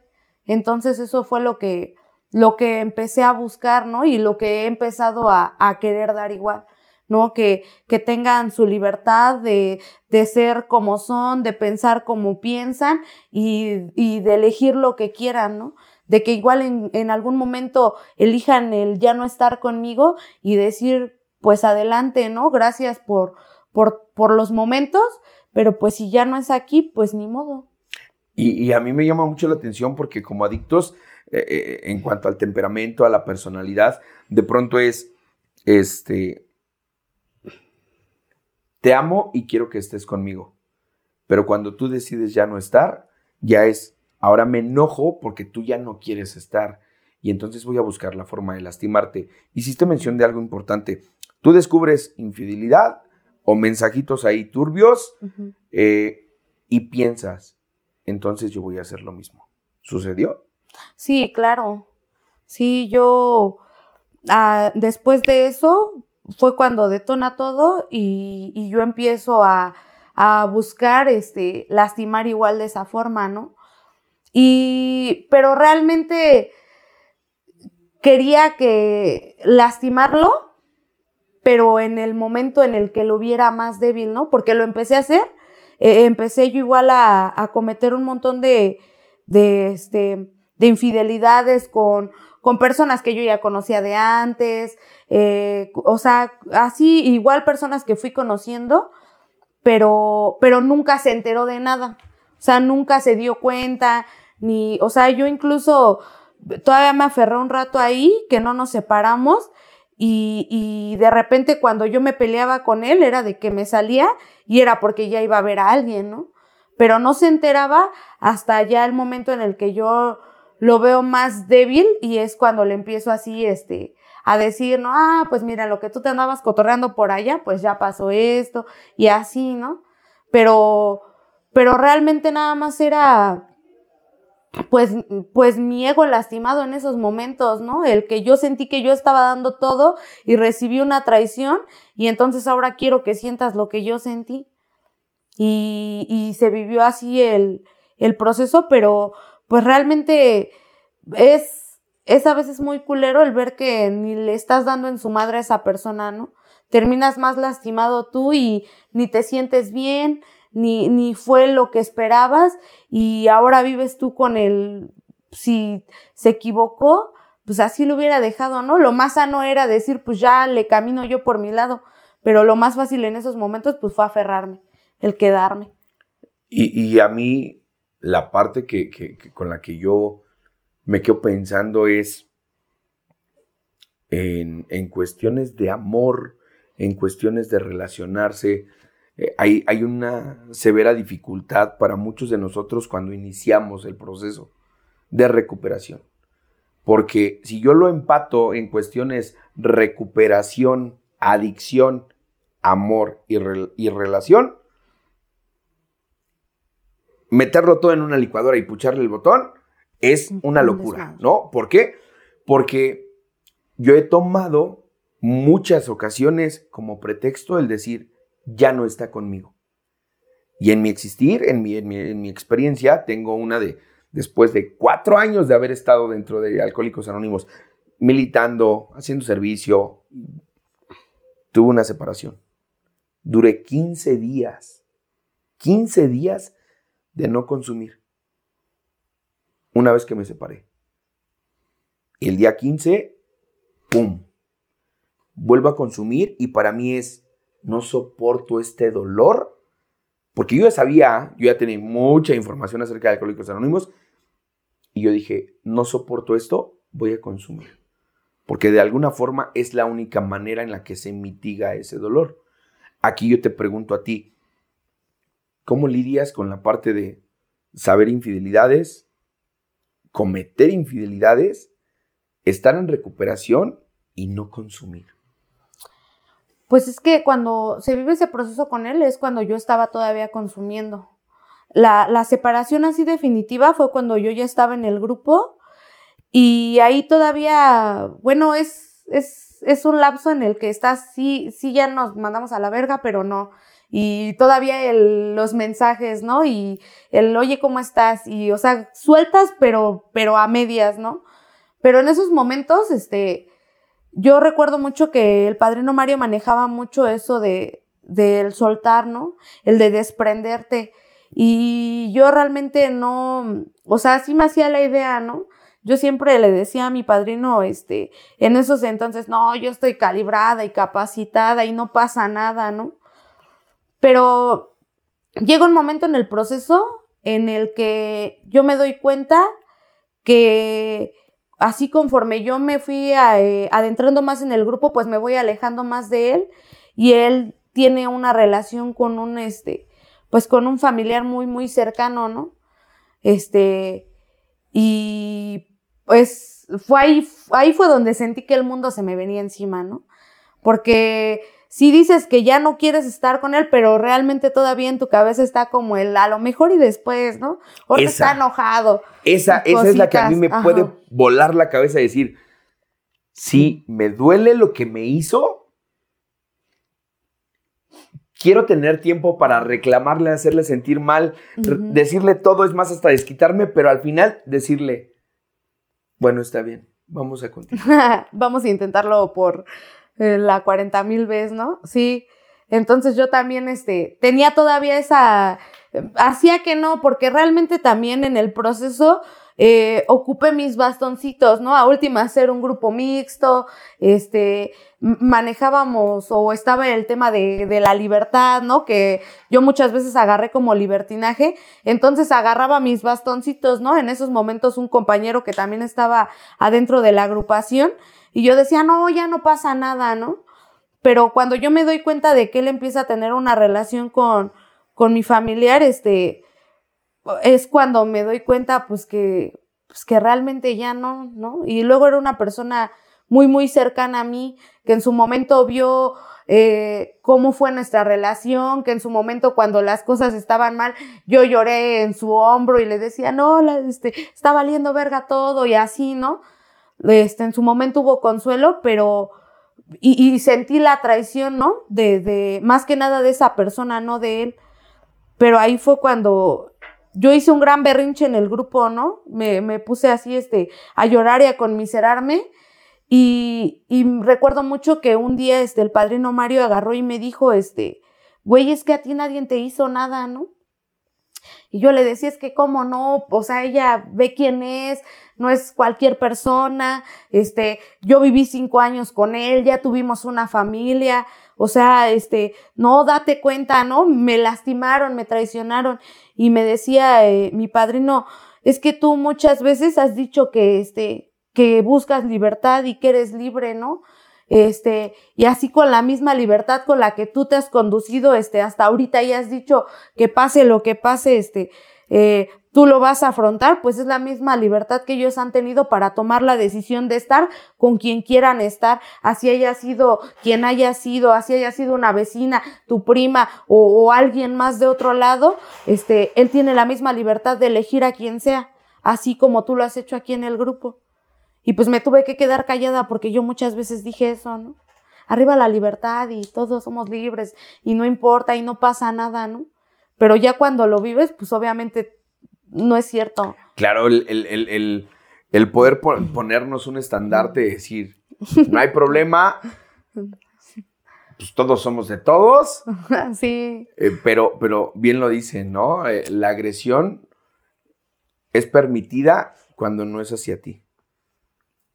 Entonces eso fue lo que, lo que empecé a buscar, ¿no? Y lo que he empezado a, a querer dar igual. ¿No? Que, que tengan su libertad de, de, ser como son, de pensar como piensan y, y, de elegir lo que quieran, ¿no? De que igual en, en algún momento elijan el ya no estar conmigo y decir, pues adelante, ¿no? Gracias por, por, por los momentos, pero pues si ya no es aquí, pues ni modo. Y, y a mí me llama mucho la atención porque como adictos, eh, eh, en cuanto al temperamento, a la personalidad, de pronto es, este, te amo y quiero que estés conmigo. Pero cuando tú decides ya no estar, ya es, ahora me enojo porque tú ya no quieres estar. Y entonces voy a buscar la forma de lastimarte. Hiciste mención de algo importante. Tú descubres infidelidad o mensajitos ahí turbios eh, y piensas, entonces yo voy a hacer lo mismo. ¿Sucedió? Sí, claro. Sí, yo ah, después de eso fue cuando detona todo y, yo empiezo a, buscar este, lastimar igual de esa forma, ¿no? Y, pero realmente quería que lastimarlo, pero en el momento en el que lo viera más débil, ¿no? Porque lo empecé a hacer, eh, empecé yo igual a, cometer un montón de, de, este, de infidelidades con, con personas que yo ya conocía de antes, eh, o sea, así igual personas que fui conociendo, pero, pero nunca se enteró de nada. O sea, nunca se dio cuenta, ni, o sea, yo incluso todavía me aferré un rato ahí, que no nos separamos, y, y de repente cuando yo me peleaba con él era de que me salía y era porque ya iba a ver a alguien, ¿no? Pero no se enteraba hasta ya el momento en el que yo lo veo más débil y es cuando le empiezo así, este, a decir, no, ah, pues mira, lo que tú te andabas cotorreando por allá, pues ya pasó esto y así, ¿no? Pero, pero realmente nada más era, pues, pues mi ego lastimado en esos momentos, ¿no? El que yo sentí que yo estaba dando todo y recibí una traición y entonces ahora quiero que sientas lo que yo sentí. Y, y se vivió así el, el proceso, pero pues realmente es, es a veces muy culero el ver que ni le estás dando en su madre a esa persona, ¿no? Terminas más lastimado tú y ni te sientes bien, ni, ni fue lo que esperabas y ahora vives tú con el, si se equivocó, pues así lo hubiera dejado, ¿no? Lo más sano era decir, pues ya le camino yo por mi lado, pero lo más fácil en esos momentos, pues fue aferrarme, el quedarme. Y, y a mí, la parte que, con la que yo me quedo pensando es en, cuestiones de amor, en cuestiones de relacionarse. eh, hay, una severa dificultad para muchos de nosotros cuando iniciamos el proceso de recuperación. Porque si yo lo empato en cuestiones recuperación, adicción, amor y relación, meterlo todo en una licuadora y pucharle el botón es una locura, ¿no? ¿Por qué? Porque yo he tomado muchas ocasiones como pretexto el decir, ya no está conmigo. Y en mi existir, en mi, en mi, experiencia, tengo una de, después de cuatro años de haber estado dentro de Alcohólicos Anónimos, militando, haciendo servicio, tuve una separación. Duré 15 días, 15 días de no consumir. Una vez que me separé. El día 15, ¡pum! Vuelvo a consumir y para mí es, no soporto este dolor, porque yo ya sabía, yo ya tenía mucha información acerca de Alcohólicos Anónimos, y yo dije, no soporto esto, voy a consumir. Porque de alguna forma es la única manera en la que se mitiga ese dolor. Aquí yo te pregunto a ti, ¿cómo lidias con la parte de saber infidelidades, cometer infidelidades, estar en recuperación y no consumir? Pues es que cuando se vive ese proceso con él es cuando yo estaba todavía consumiendo. La, la, separación así definitiva fue cuando yo ya estaba en el grupo y ahí todavía, bueno, es, es, es un lapso en el que estás, sí, sí ya nos mandamos a la verga, pero no. Y todavía el, los mensajes, ¿no? Y el, oye, ¿cómo estás? Y, o sea, sueltas, pero, pero a medias, ¿no? Pero en esos momentos, este, yo recuerdo mucho que el padrino Mario manejaba mucho eso de del soltar, ¿no? El de desprenderte. Y yo realmente no, o sea, sí me hacía la idea, ¿no? Yo siempre le decía a mi padrino, este, en esos entonces, no, yo estoy calibrada y capacitada y no pasa nada, ¿no? Pero llega un momento en el proceso en el que yo me doy cuenta que así conforme yo me fui eh, adentrando más en el grupo, pues me voy alejando más de él y él tiene una relación con un, este, pues con un familiar muy, muy cercano, ¿no? Este, y pues fue ahí, ahí fue donde sentí que el mundo se me venía encima, ¿no? Porque si dices que ya no quieres estar con él, pero realmente todavía en tu cabeza está como el a lo mejor y después, ¿no? O está enojado. Esa, esa es la que a mí me puede volar la cabeza y decir, si me duele lo que me hizo, quiero tener tiempo para reclamarle, hacerle sentir mal, decirle todo, es más, hasta desquitarme, pero al final decirle, bueno, está bien, vamos a continuar. vamos a intentarlo por eh, la 40 mil veces, ¿no? Sí. Entonces yo también, este, tenía todavía esa, hacía que no, porque realmente también en el proceso eh, ocupé mis bastoncitos, ¿no? A última ser un grupo mixto, este, manejábamos o estaba el tema de, de, la libertad, ¿no? Que yo muchas veces agarré como libertinaje, entonces agarraba mis bastoncitos, ¿no? En esos momentos un compañero que también estaba adentro de la agrupación, y yo decía, no, ya no pasa nada, ¿no? Pero cuando yo me doy cuenta de que él empieza a tener una relación con, con mi familiar, este, es cuando me doy cuenta, pues que, pues que realmente ya no, ¿no? Y luego era una persona muy, muy cercana a mí, que en su momento vio eh, cómo fue nuestra relación, que en su momento cuando las cosas estaban mal, yo lloré en su hombro y le decía, no, este, está valiendo verga todo y así, ¿no? Este, en su momento hubo consuelo, pero, y, sentí la traición, ¿no? De, de, más que nada de esa persona, no de él. Pero ahí fue cuando yo hice un gran berrinche en el grupo, ¿no? Me, me puse así, este, a llorar y a conmiserarme. Y, y recuerdo mucho que un día, este, el padrino Mario agarró y me dijo, este, güey, es que a ti nadie te hizo nada, ¿no? Y yo le decía, es que cómo no, o sea, ella ve quién es, no es cualquier persona, este, yo viví cinco años con él, ya tuvimos una familia, o sea, este, no, date cuenta, ¿no? Me lastimaron, me traicionaron. Y me decía eh, mi padrino, es que tú muchas veces has dicho que, este, que buscas libertad y que eres libre, ¿no? este, y así con la misma libertad con la que tú te has conducido, este, hasta ahorita y has dicho que pase lo que pase, este, eh, tú lo vas a afrontar, pues es la misma libertad que ellos han tenido para tomar la decisión de estar con quien quieran estar, así haya sido quien haya sido, así haya sido una vecina, tu prima o, alguien más de otro lado, este, él tiene la misma libertad de elegir a quien sea, así como tú lo has hecho aquí en el grupo. Y pues me tuve que quedar callada porque yo muchas veces dije eso, ¿no? Arriba la libertad y todos somos libres y no importa y no pasa nada, ¿no? Pero ya cuando lo vives, pues obviamente no es cierto. Claro, el, poder ponernos un estandarte, decir, no hay problema, pues todos somos de todos. Sí. Eh, pero, pero bien lo dicen, ¿no? Eh, la agresión es permitida cuando no es hacia ti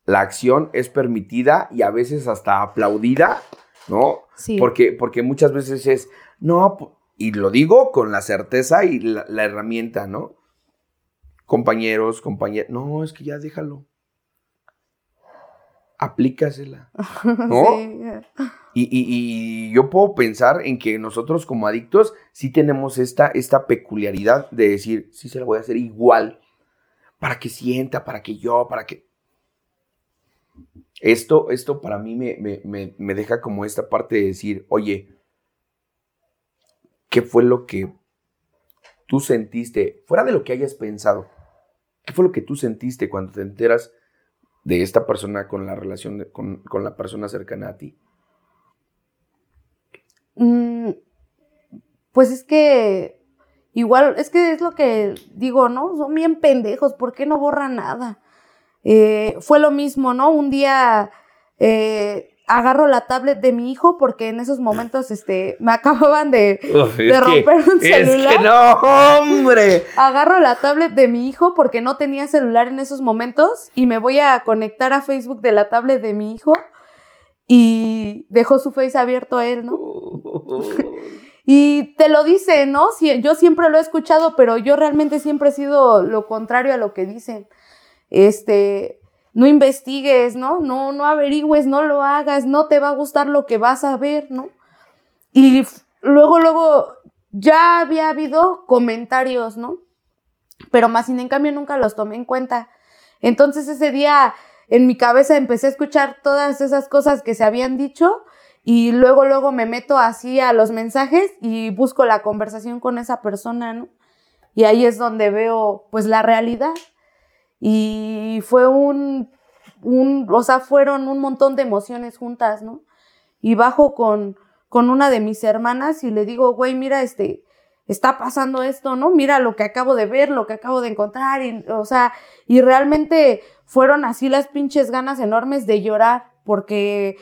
la acción es permitida y a veces hasta aplaudida, ¿no? Sí. Porque, porque muchas veces es, no, y lo digo con la certeza y la, herramienta, ¿no? Compañeros, compañeros, no, es que ya déjalo. Aplícasela, ¿no? Sí. Y, y, yo puedo pensar en que nosotros como adictos sí tenemos esta, esta peculiaridad de decir, sí se la voy a hacer igual, para que sienta, para que yo, para que... Esto, esto para mí me, deja como esta parte de decir, oye, ¿qué fue lo que tú sentiste, fuera de lo que hayas pensado? ¿Qué fue lo que tú sentiste cuando te enteras de esta persona con la relación, con, la persona cercana a ti? Mm, pues es que igual, es que es lo que digo, ¿no? Son bien pendejos, ¿por qué no borran nada? Eh, fue lo mismo, ¿no? Un día eh, agarro la tablet de mi hijo porque en esos momentos este, me acababan de, romper un celular. Es que no, hombre. Agarro la tablet de mi hijo porque no tenía celular en esos momentos y me voy a conectar a Facebook de la tablet de mi hijo y dejó su face abierto a él, ¿no? y te lo dice, ¿no? Yo siempre lo he escuchado, pero yo realmente siempre he sido lo contrario a lo que dicen este, no investigues, ¿no? No, no averigües, no lo hagas, no te va a gustar lo que vas a ver, ¿no? Y luego, luego, ya había habido comentarios, ¿no? Pero más sin en cambio nunca los tomé en cuenta. Entonces ese día en mi cabeza empecé a escuchar todas esas cosas que se habían dicho y luego, luego me meto así a los mensajes y busco la conversación con esa persona, ¿no? Y ahí es donde veo pues la realidad. Y fue un, un, o sea, fueron un montón de emociones juntas, ¿no? Y bajo con, con una de mis hermanas y le digo, güey, mira, este, está pasando esto, ¿no? Mira lo que acabo de ver, lo que acabo de encontrar, y, o sea, y realmente fueron así las pinches ganas enormes de llorar, porque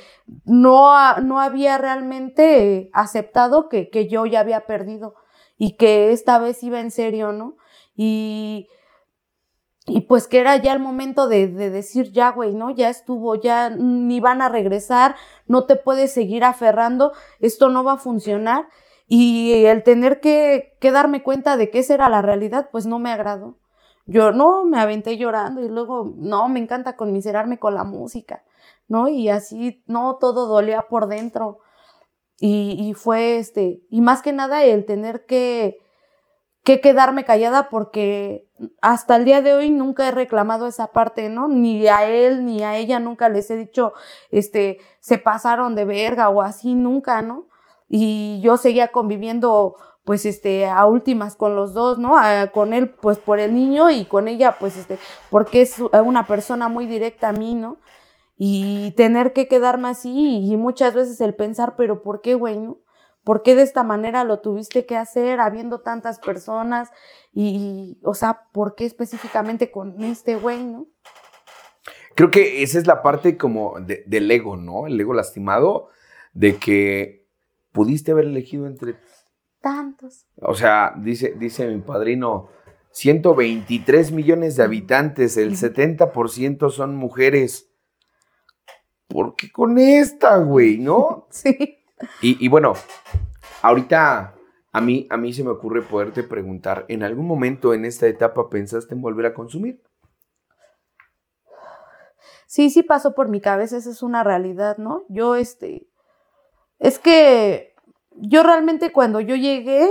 no, no había realmente aceptado que, que yo ya había perdido y que esta vez iba en serio, ¿no? Y y pues que era ya el momento de, de decir, ya, güey, ¿no? Ya estuvo, ya ni van a regresar, no te puedes seguir aferrando, esto no va a funcionar. Y el tener que, que darme cuenta de que esa era la realidad, pues no me agradó. Yo no, me aventé llorando y luego, no, me encanta conmiserarme con la música, ¿no? Y así, no, todo dolía por dentro. Y, y fue este, y más que nada el tener que, que quedarme callada porque hasta el día de hoy nunca he reclamado esa parte, ¿no? Ni a él ni a ella nunca les he dicho, este, se pasaron de verga o así, nunca, ¿no? Y yo seguía conviviendo, pues, este, a últimas con los dos, ¿no? con él, pues, por el niño y con ella, pues, este, porque es una persona muy directa a mí, ¿no? Y tener que quedarme así y muchas veces el pensar, pero ¿por qué, güey, no? ¿Por qué de esta manera lo tuviste que hacer habiendo tantas personas? Y, o sea, ¿por qué específicamente con este güey, no? Creo que esa es la parte como del ego, ¿no? El ego lastimado, de que pudiste haber elegido entre... Tantos. O sea, dice, dice mi padrino, 123 millones de habitantes, el 70% son mujeres. ¿Por qué con esta, güey, no? sí. Y, bueno, ahorita a mí, a mí se me ocurre poderte preguntar, ¿en algún momento en esta etapa pensaste en volver a consumir? sí, sí pasó por mi cabeza, esa es una realidad, ¿no? Yo, este, es que yo realmente cuando yo llegué,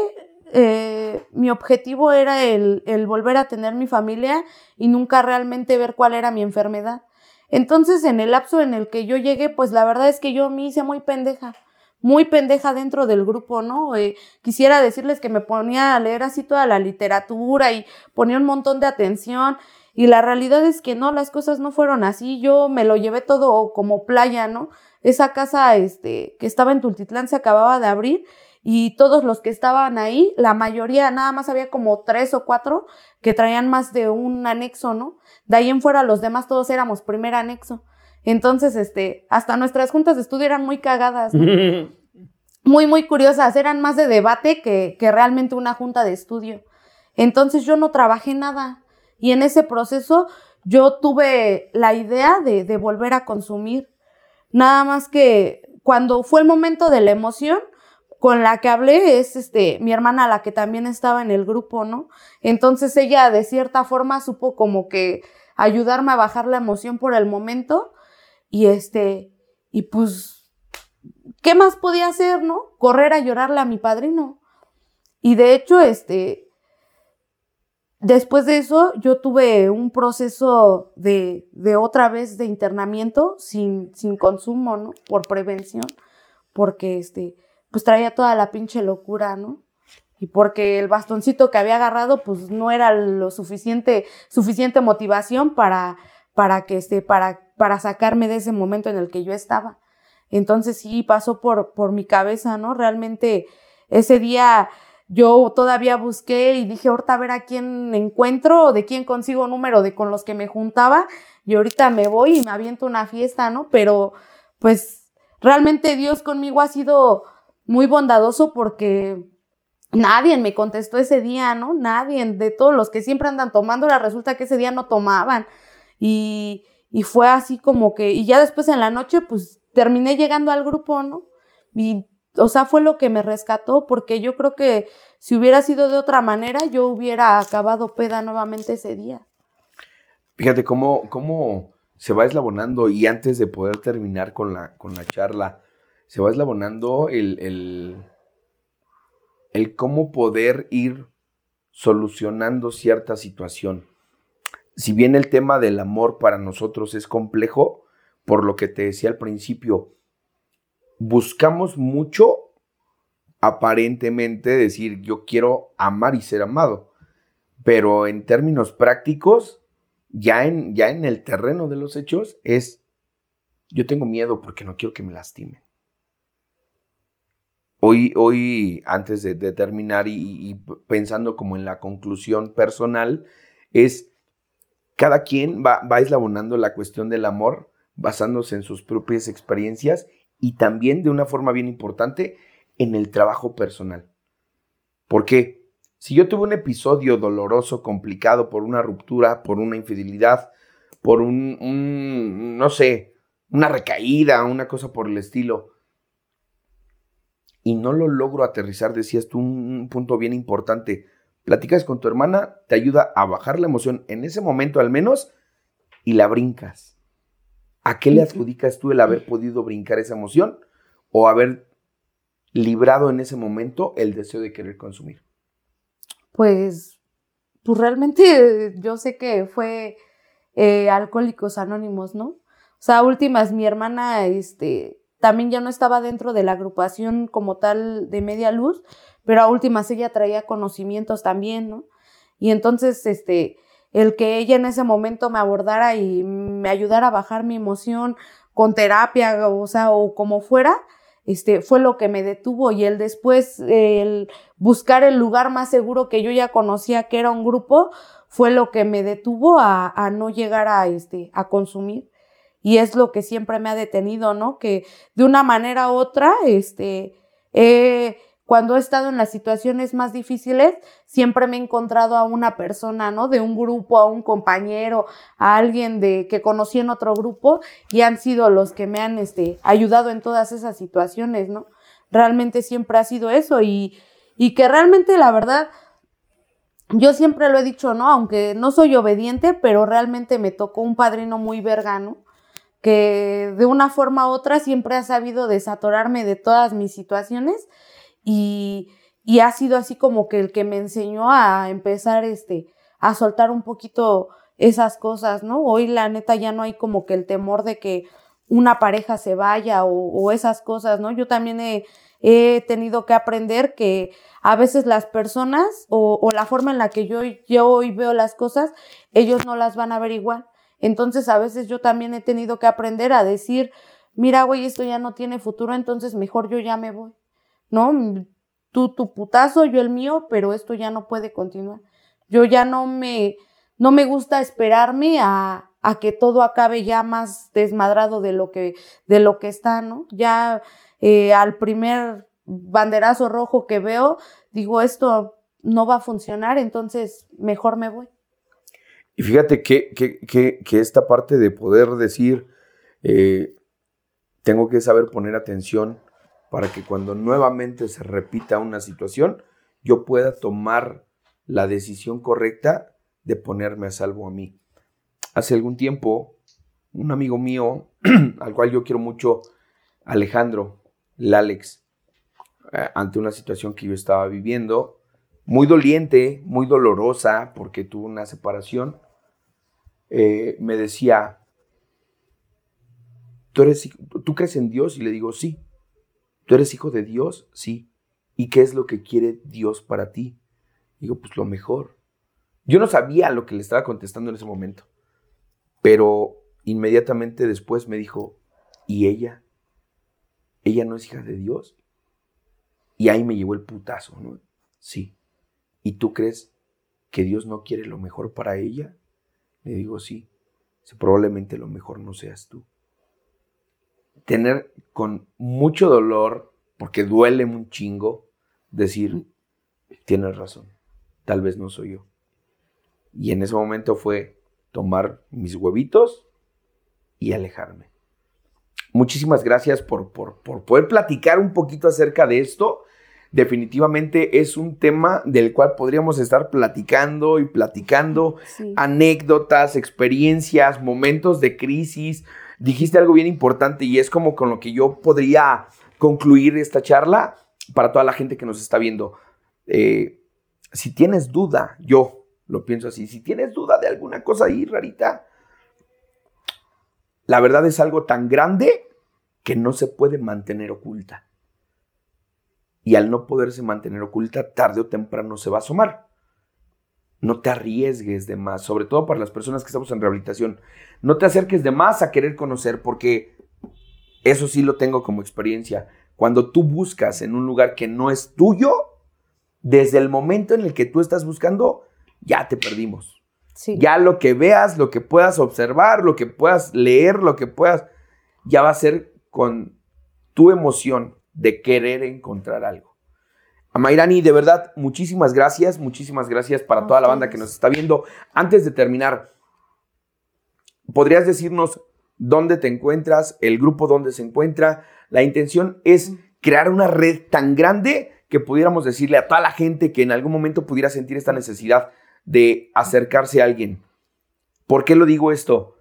eh, mi objetivo era el, el volver a tener mi familia y nunca realmente ver cuál era mi enfermedad. Entonces, en el lapso en el que yo llegué, pues la verdad es que yo me hice muy pendeja muy pendeja dentro del grupo, ¿no? Eh, quisiera decirles que me ponía a leer así toda la literatura y ponía un montón de atención y la realidad es que no, las cosas no fueron así, yo me lo llevé todo como playa, ¿no? Esa casa este, que estaba en Tultitlán se acababa de abrir y todos los que estaban ahí, la mayoría, nada más había como tres o cuatro que traían más de un anexo, ¿no? De ahí en fuera los demás todos éramos primer anexo. Entonces, este, hasta nuestras juntas de estudio eran muy cagadas, muy, muy curiosas, eran más de debate que, que realmente una junta de estudio. Entonces yo no trabajé nada y en ese proceso yo tuve la idea de, de volver a consumir. Nada más que cuando fue el momento de la emoción, con la que hablé es este mi hermana la que también estaba en el grupo, ¿no? Entonces ella de cierta forma supo como que ayudarme a bajar la emoción por el momento y este, y pues, ¿qué más podía hacer, no? Correr a llorarle a mi padrino. Y de hecho, este, después de eso, yo tuve un proceso de, de otra vez de internamiento sin, sin consumo, ¿no? Por prevención, porque este, pues traía toda la pinche locura, ¿no? y porque el bastoncito que había agarrado pues no era lo suficiente suficiente motivación para para que este, para, para sacarme de ese momento en el que yo estaba. Entonces sí pasó por, por mi cabeza, ¿no? Realmente ese día yo todavía busqué y dije, ahorita a ver a quién encuentro, de quién consigo número de con los que me juntaba, y ahorita me voy y me aviento una fiesta, ¿no? Pero pues realmente Dios conmigo ha sido muy bondadoso porque nadie me contestó ese día, ¿no? Nadie de todos los que siempre andan tomando, resulta que ese día no tomaban. Y, y fue así como que, y ya después en la noche, pues terminé llegando al grupo, ¿no? Y, o sea, fue lo que me rescató, porque yo creo que si hubiera sido de otra manera, yo hubiera acabado peda nuevamente ese día. Fíjate cómo, cómo se va eslabonando, y antes de poder terminar con la, con la charla, se va eslabonando el, el, el cómo poder ir solucionando cierta situación si bien el tema del amor para nosotros es complejo, por lo que te decía al principio, buscamos mucho aparentemente decir yo quiero amar y ser amado, pero en términos prácticos, ya en, ya en el terreno de los hechos, es yo tengo miedo porque no quiero que me lastimen. Hoy, hoy antes de, terminar y, y pensando como en la conclusión personal, es cada quien va, va eslabonando la cuestión del amor basándose en sus propias experiencias y también de una forma bien importante en el trabajo personal. Porque si yo tuve un episodio doloroso, complicado por una ruptura, por una infidelidad, por un, no sé, una recaída, una cosa por el estilo, y no lo logro aterrizar, decías tú un punto bien importante, platicas con tu hermana, te ayuda a bajar la emoción en ese momento al menos y la brincas. ¿A qué le adjudicas tú el haber podido brincar esa emoción o haber librado en ese momento el deseo de querer consumir? Pues, pues realmente yo sé que fue eh, Alcohólicos Anónimos, ¿no? O sea, últimas, mi hermana, este, también ya no estaba dentro de la agrupación como tal de Media Luz, pero a últimas ella traía conocimientos también, ¿no? Y entonces, este, el que ella en ese momento me abordara y me ayudara a bajar mi emoción con terapia, o sea, o como fuera, este, fue lo que me detuvo y el después, el buscar el lugar más seguro que yo ya conocía que era un grupo, fue lo que me detuvo a, a no llegar a, este, a consumir. Y es lo que siempre me ha detenido, ¿no? Que de una manera u otra, este, cuando he estado en las situaciones más difíciles, siempre me he encontrado a una persona, ¿no? De un grupo, a un compañero, a alguien de que conocí en otro grupo y han sido los que me han este, ayudado en todas esas situaciones, ¿no? Realmente siempre ha sido eso y, y que realmente la verdad, yo siempre lo he dicho, ¿no? Aunque no soy obediente, pero realmente me tocó un padrino muy vergano que de una forma u otra siempre ha sabido desatorarme de todas mis situaciones y, y ha sido así como que el que me enseñó a empezar este, a soltar un poquito esas cosas, ¿no? Hoy la neta ya no hay como que el temor de que una pareja se vaya o, esas cosas, ¿no? Yo también he, tenido que aprender que a veces las personas o, la forma en la que yo, yo hoy veo las cosas, ellos no las van a ver igual. Entonces a veces yo también he tenido que aprender a decir, mira, güey, esto ya no tiene futuro, entonces mejor yo ya me voy, ¿no? Tú tu putazo, yo el mío, pero esto ya no puede continuar. Yo ya no me, no me gusta esperarme a, a que todo acabe ya más desmadrado de lo que, de lo que está, ¿no? Ya eh, al primer banderazo rojo que veo, digo, esto no va a funcionar, entonces mejor me voy. Y fíjate que, que, que, esta parte de poder decir, eh, tengo que saber poner atención para que cuando nuevamente se repita una situación, yo pueda tomar la decisión correcta de ponerme a salvo a mí. Hace algún tiempo, un amigo mío, al cual yo quiero mucho, Alejandro, el Alex, eh, ante una situación que yo estaba viviendo, muy doliente, muy dolorosa, porque tuvo una separación, eh, me decía, ¿Tú, ¿tú crees en Dios? Y le digo, sí. ¿Tú eres hijo de Dios? Sí. ¿Y qué es lo que quiere Dios para ti? Digo, pues lo mejor. Yo no sabía lo que le estaba contestando en ese momento, pero inmediatamente después me dijo, ¿y ella? ¿Ella no es hija de Dios? Y ahí me llevó el putazo, ¿no? Sí. ¿Y tú crees que Dios no quiere lo mejor para ella? Le digo, sí. Probablemente lo mejor no seas tú. Tener con mucho dolor, porque duele un chingo, decir, tienes razón, tal vez no soy yo. Y en ese momento fue tomar mis huevitos y alejarme. Muchísimas gracias por, por, poder platicar un poquito acerca de esto. Definitivamente es un tema del cual podríamos estar platicando y platicando anécdotas, experiencias, momentos de crisis. Dijiste algo bien importante y es como con lo que yo podría concluir esta charla para toda la gente que nos está viendo. Eh, si tienes duda, yo, lo pienso así. Si tienes duda de alguna cosa ahí rarita, la verdad es algo tan grande que no se puede mantener oculta. Y al no poderse mantener oculta, tarde o temprano se va a asomar. No te arriesgues de más, sobre todo para las personas que estamos en rehabilitación. No te acerques de más a querer conocer, porque eso sí lo tengo como experiencia. Cuando tú buscas en un lugar que no es tuyo, desde el momento en el que tú estás buscando, ya te perdimos. Ya lo que veas, lo que puedas observar, lo que puedas leer, lo que puedas, ya va a ser con tu emoción de querer encontrar algo. A Mayrani, de verdad, muchísimas gracias, muchísimas gracias para toda la banda que nos está viendo. Antes de terminar, ¿podrías decirnos dónde te encuentras, el grupo dónde se encuentra? La intención es crear una red tan grande que pudiéramos decirle a toda la gente que en algún momento pudiera sentir esta necesidad de acercarse a alguien. ¿Por qué lo digo esto?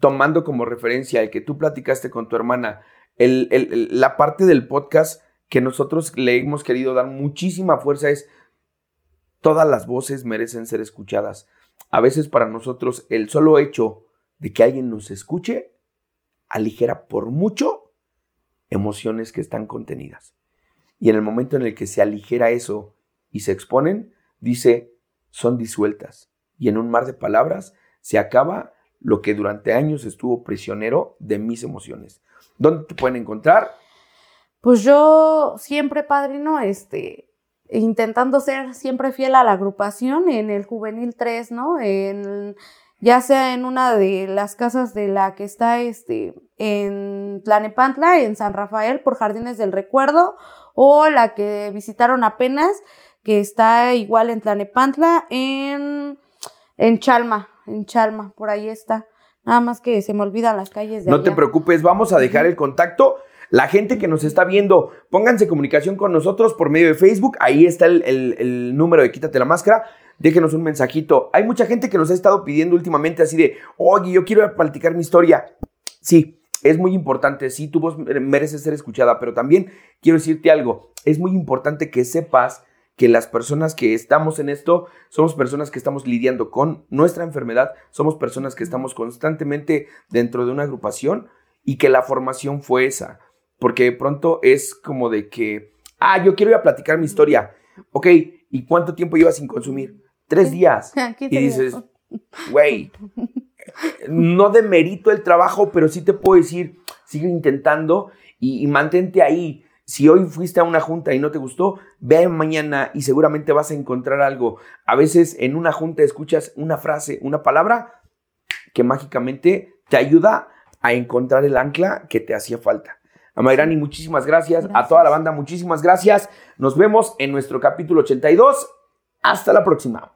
Tomando como referencia el que tú platicaste con tu hermana, la parte del podcast que nosotros le hemos querido dar muchísima fuerza es todas las voces merecen ser escuchadas. A veces para nosotros el solo hecho de que alguien nos escuche aligera por mucho emociones que están contenidas. Y en el momento en el que se aligera eso y se exponen, dice, son disueltas y en un mar de palabras se acaba lo que durante años estuvo prisionero de mis emociones. ¿Dónde te pueden encontrar? Pues yo siempre, padrino, este, intentando ser siempre fiel a la agrupación en el Juvenil 3, ¿no? En, ya sea en una de las casas de la que está este, en Tlanepantla, en San Rafael, por Jardines del Recuerdo, o la que visitaron apenas, que está igual en Tlanepantla, en, en Chalma, en Chalma, por ahí está. Nada más que se me olvidan las calles de No te preocupes, vamos a dejar el contacto. La gente que nos está viendo, pónganse en comunicación con nosotros por medio de Facebook. Ahí está el, el, número de Quítate la Máscara. Déjenos un mensajito. Hay mucha gente que nos ha estado pidiendo últimamente así de, oye, yo quiero platicar mi historia. Sí, es muy importante, sí, tu voz merece ser escuchada, pero también quiero decirte algo, es muy importante que sepas que las personas que estamos en esto somos personas que estamos lidiando con nuestra enfermedad, somos personas que estamos constantemente dentro de una agrupación y que la formación fue esa, porque de pronto es como de que, ah, yo quiero ir a platicar mi historia, ok, ¿y cuánto tiempo llevas sin consumir? Tres días. Y dices, güey, no demerito el trabajo, pero sí te puedo decir, sigue intentando y, y mantente ahí. Si hoy fuiste a una junta y no te gustó, ve mañana y seguramente vas a encontrar algo. A veces en una junta escuchas una frase, una palabra que mágicamente te ayuda a encontrar el ancla que te hacía falta. A Mayrani, muchísimas gracias. A toda la banda, muchísimas gracias. Nos vemos en nuestro capítulo 82. Hasta la próxima.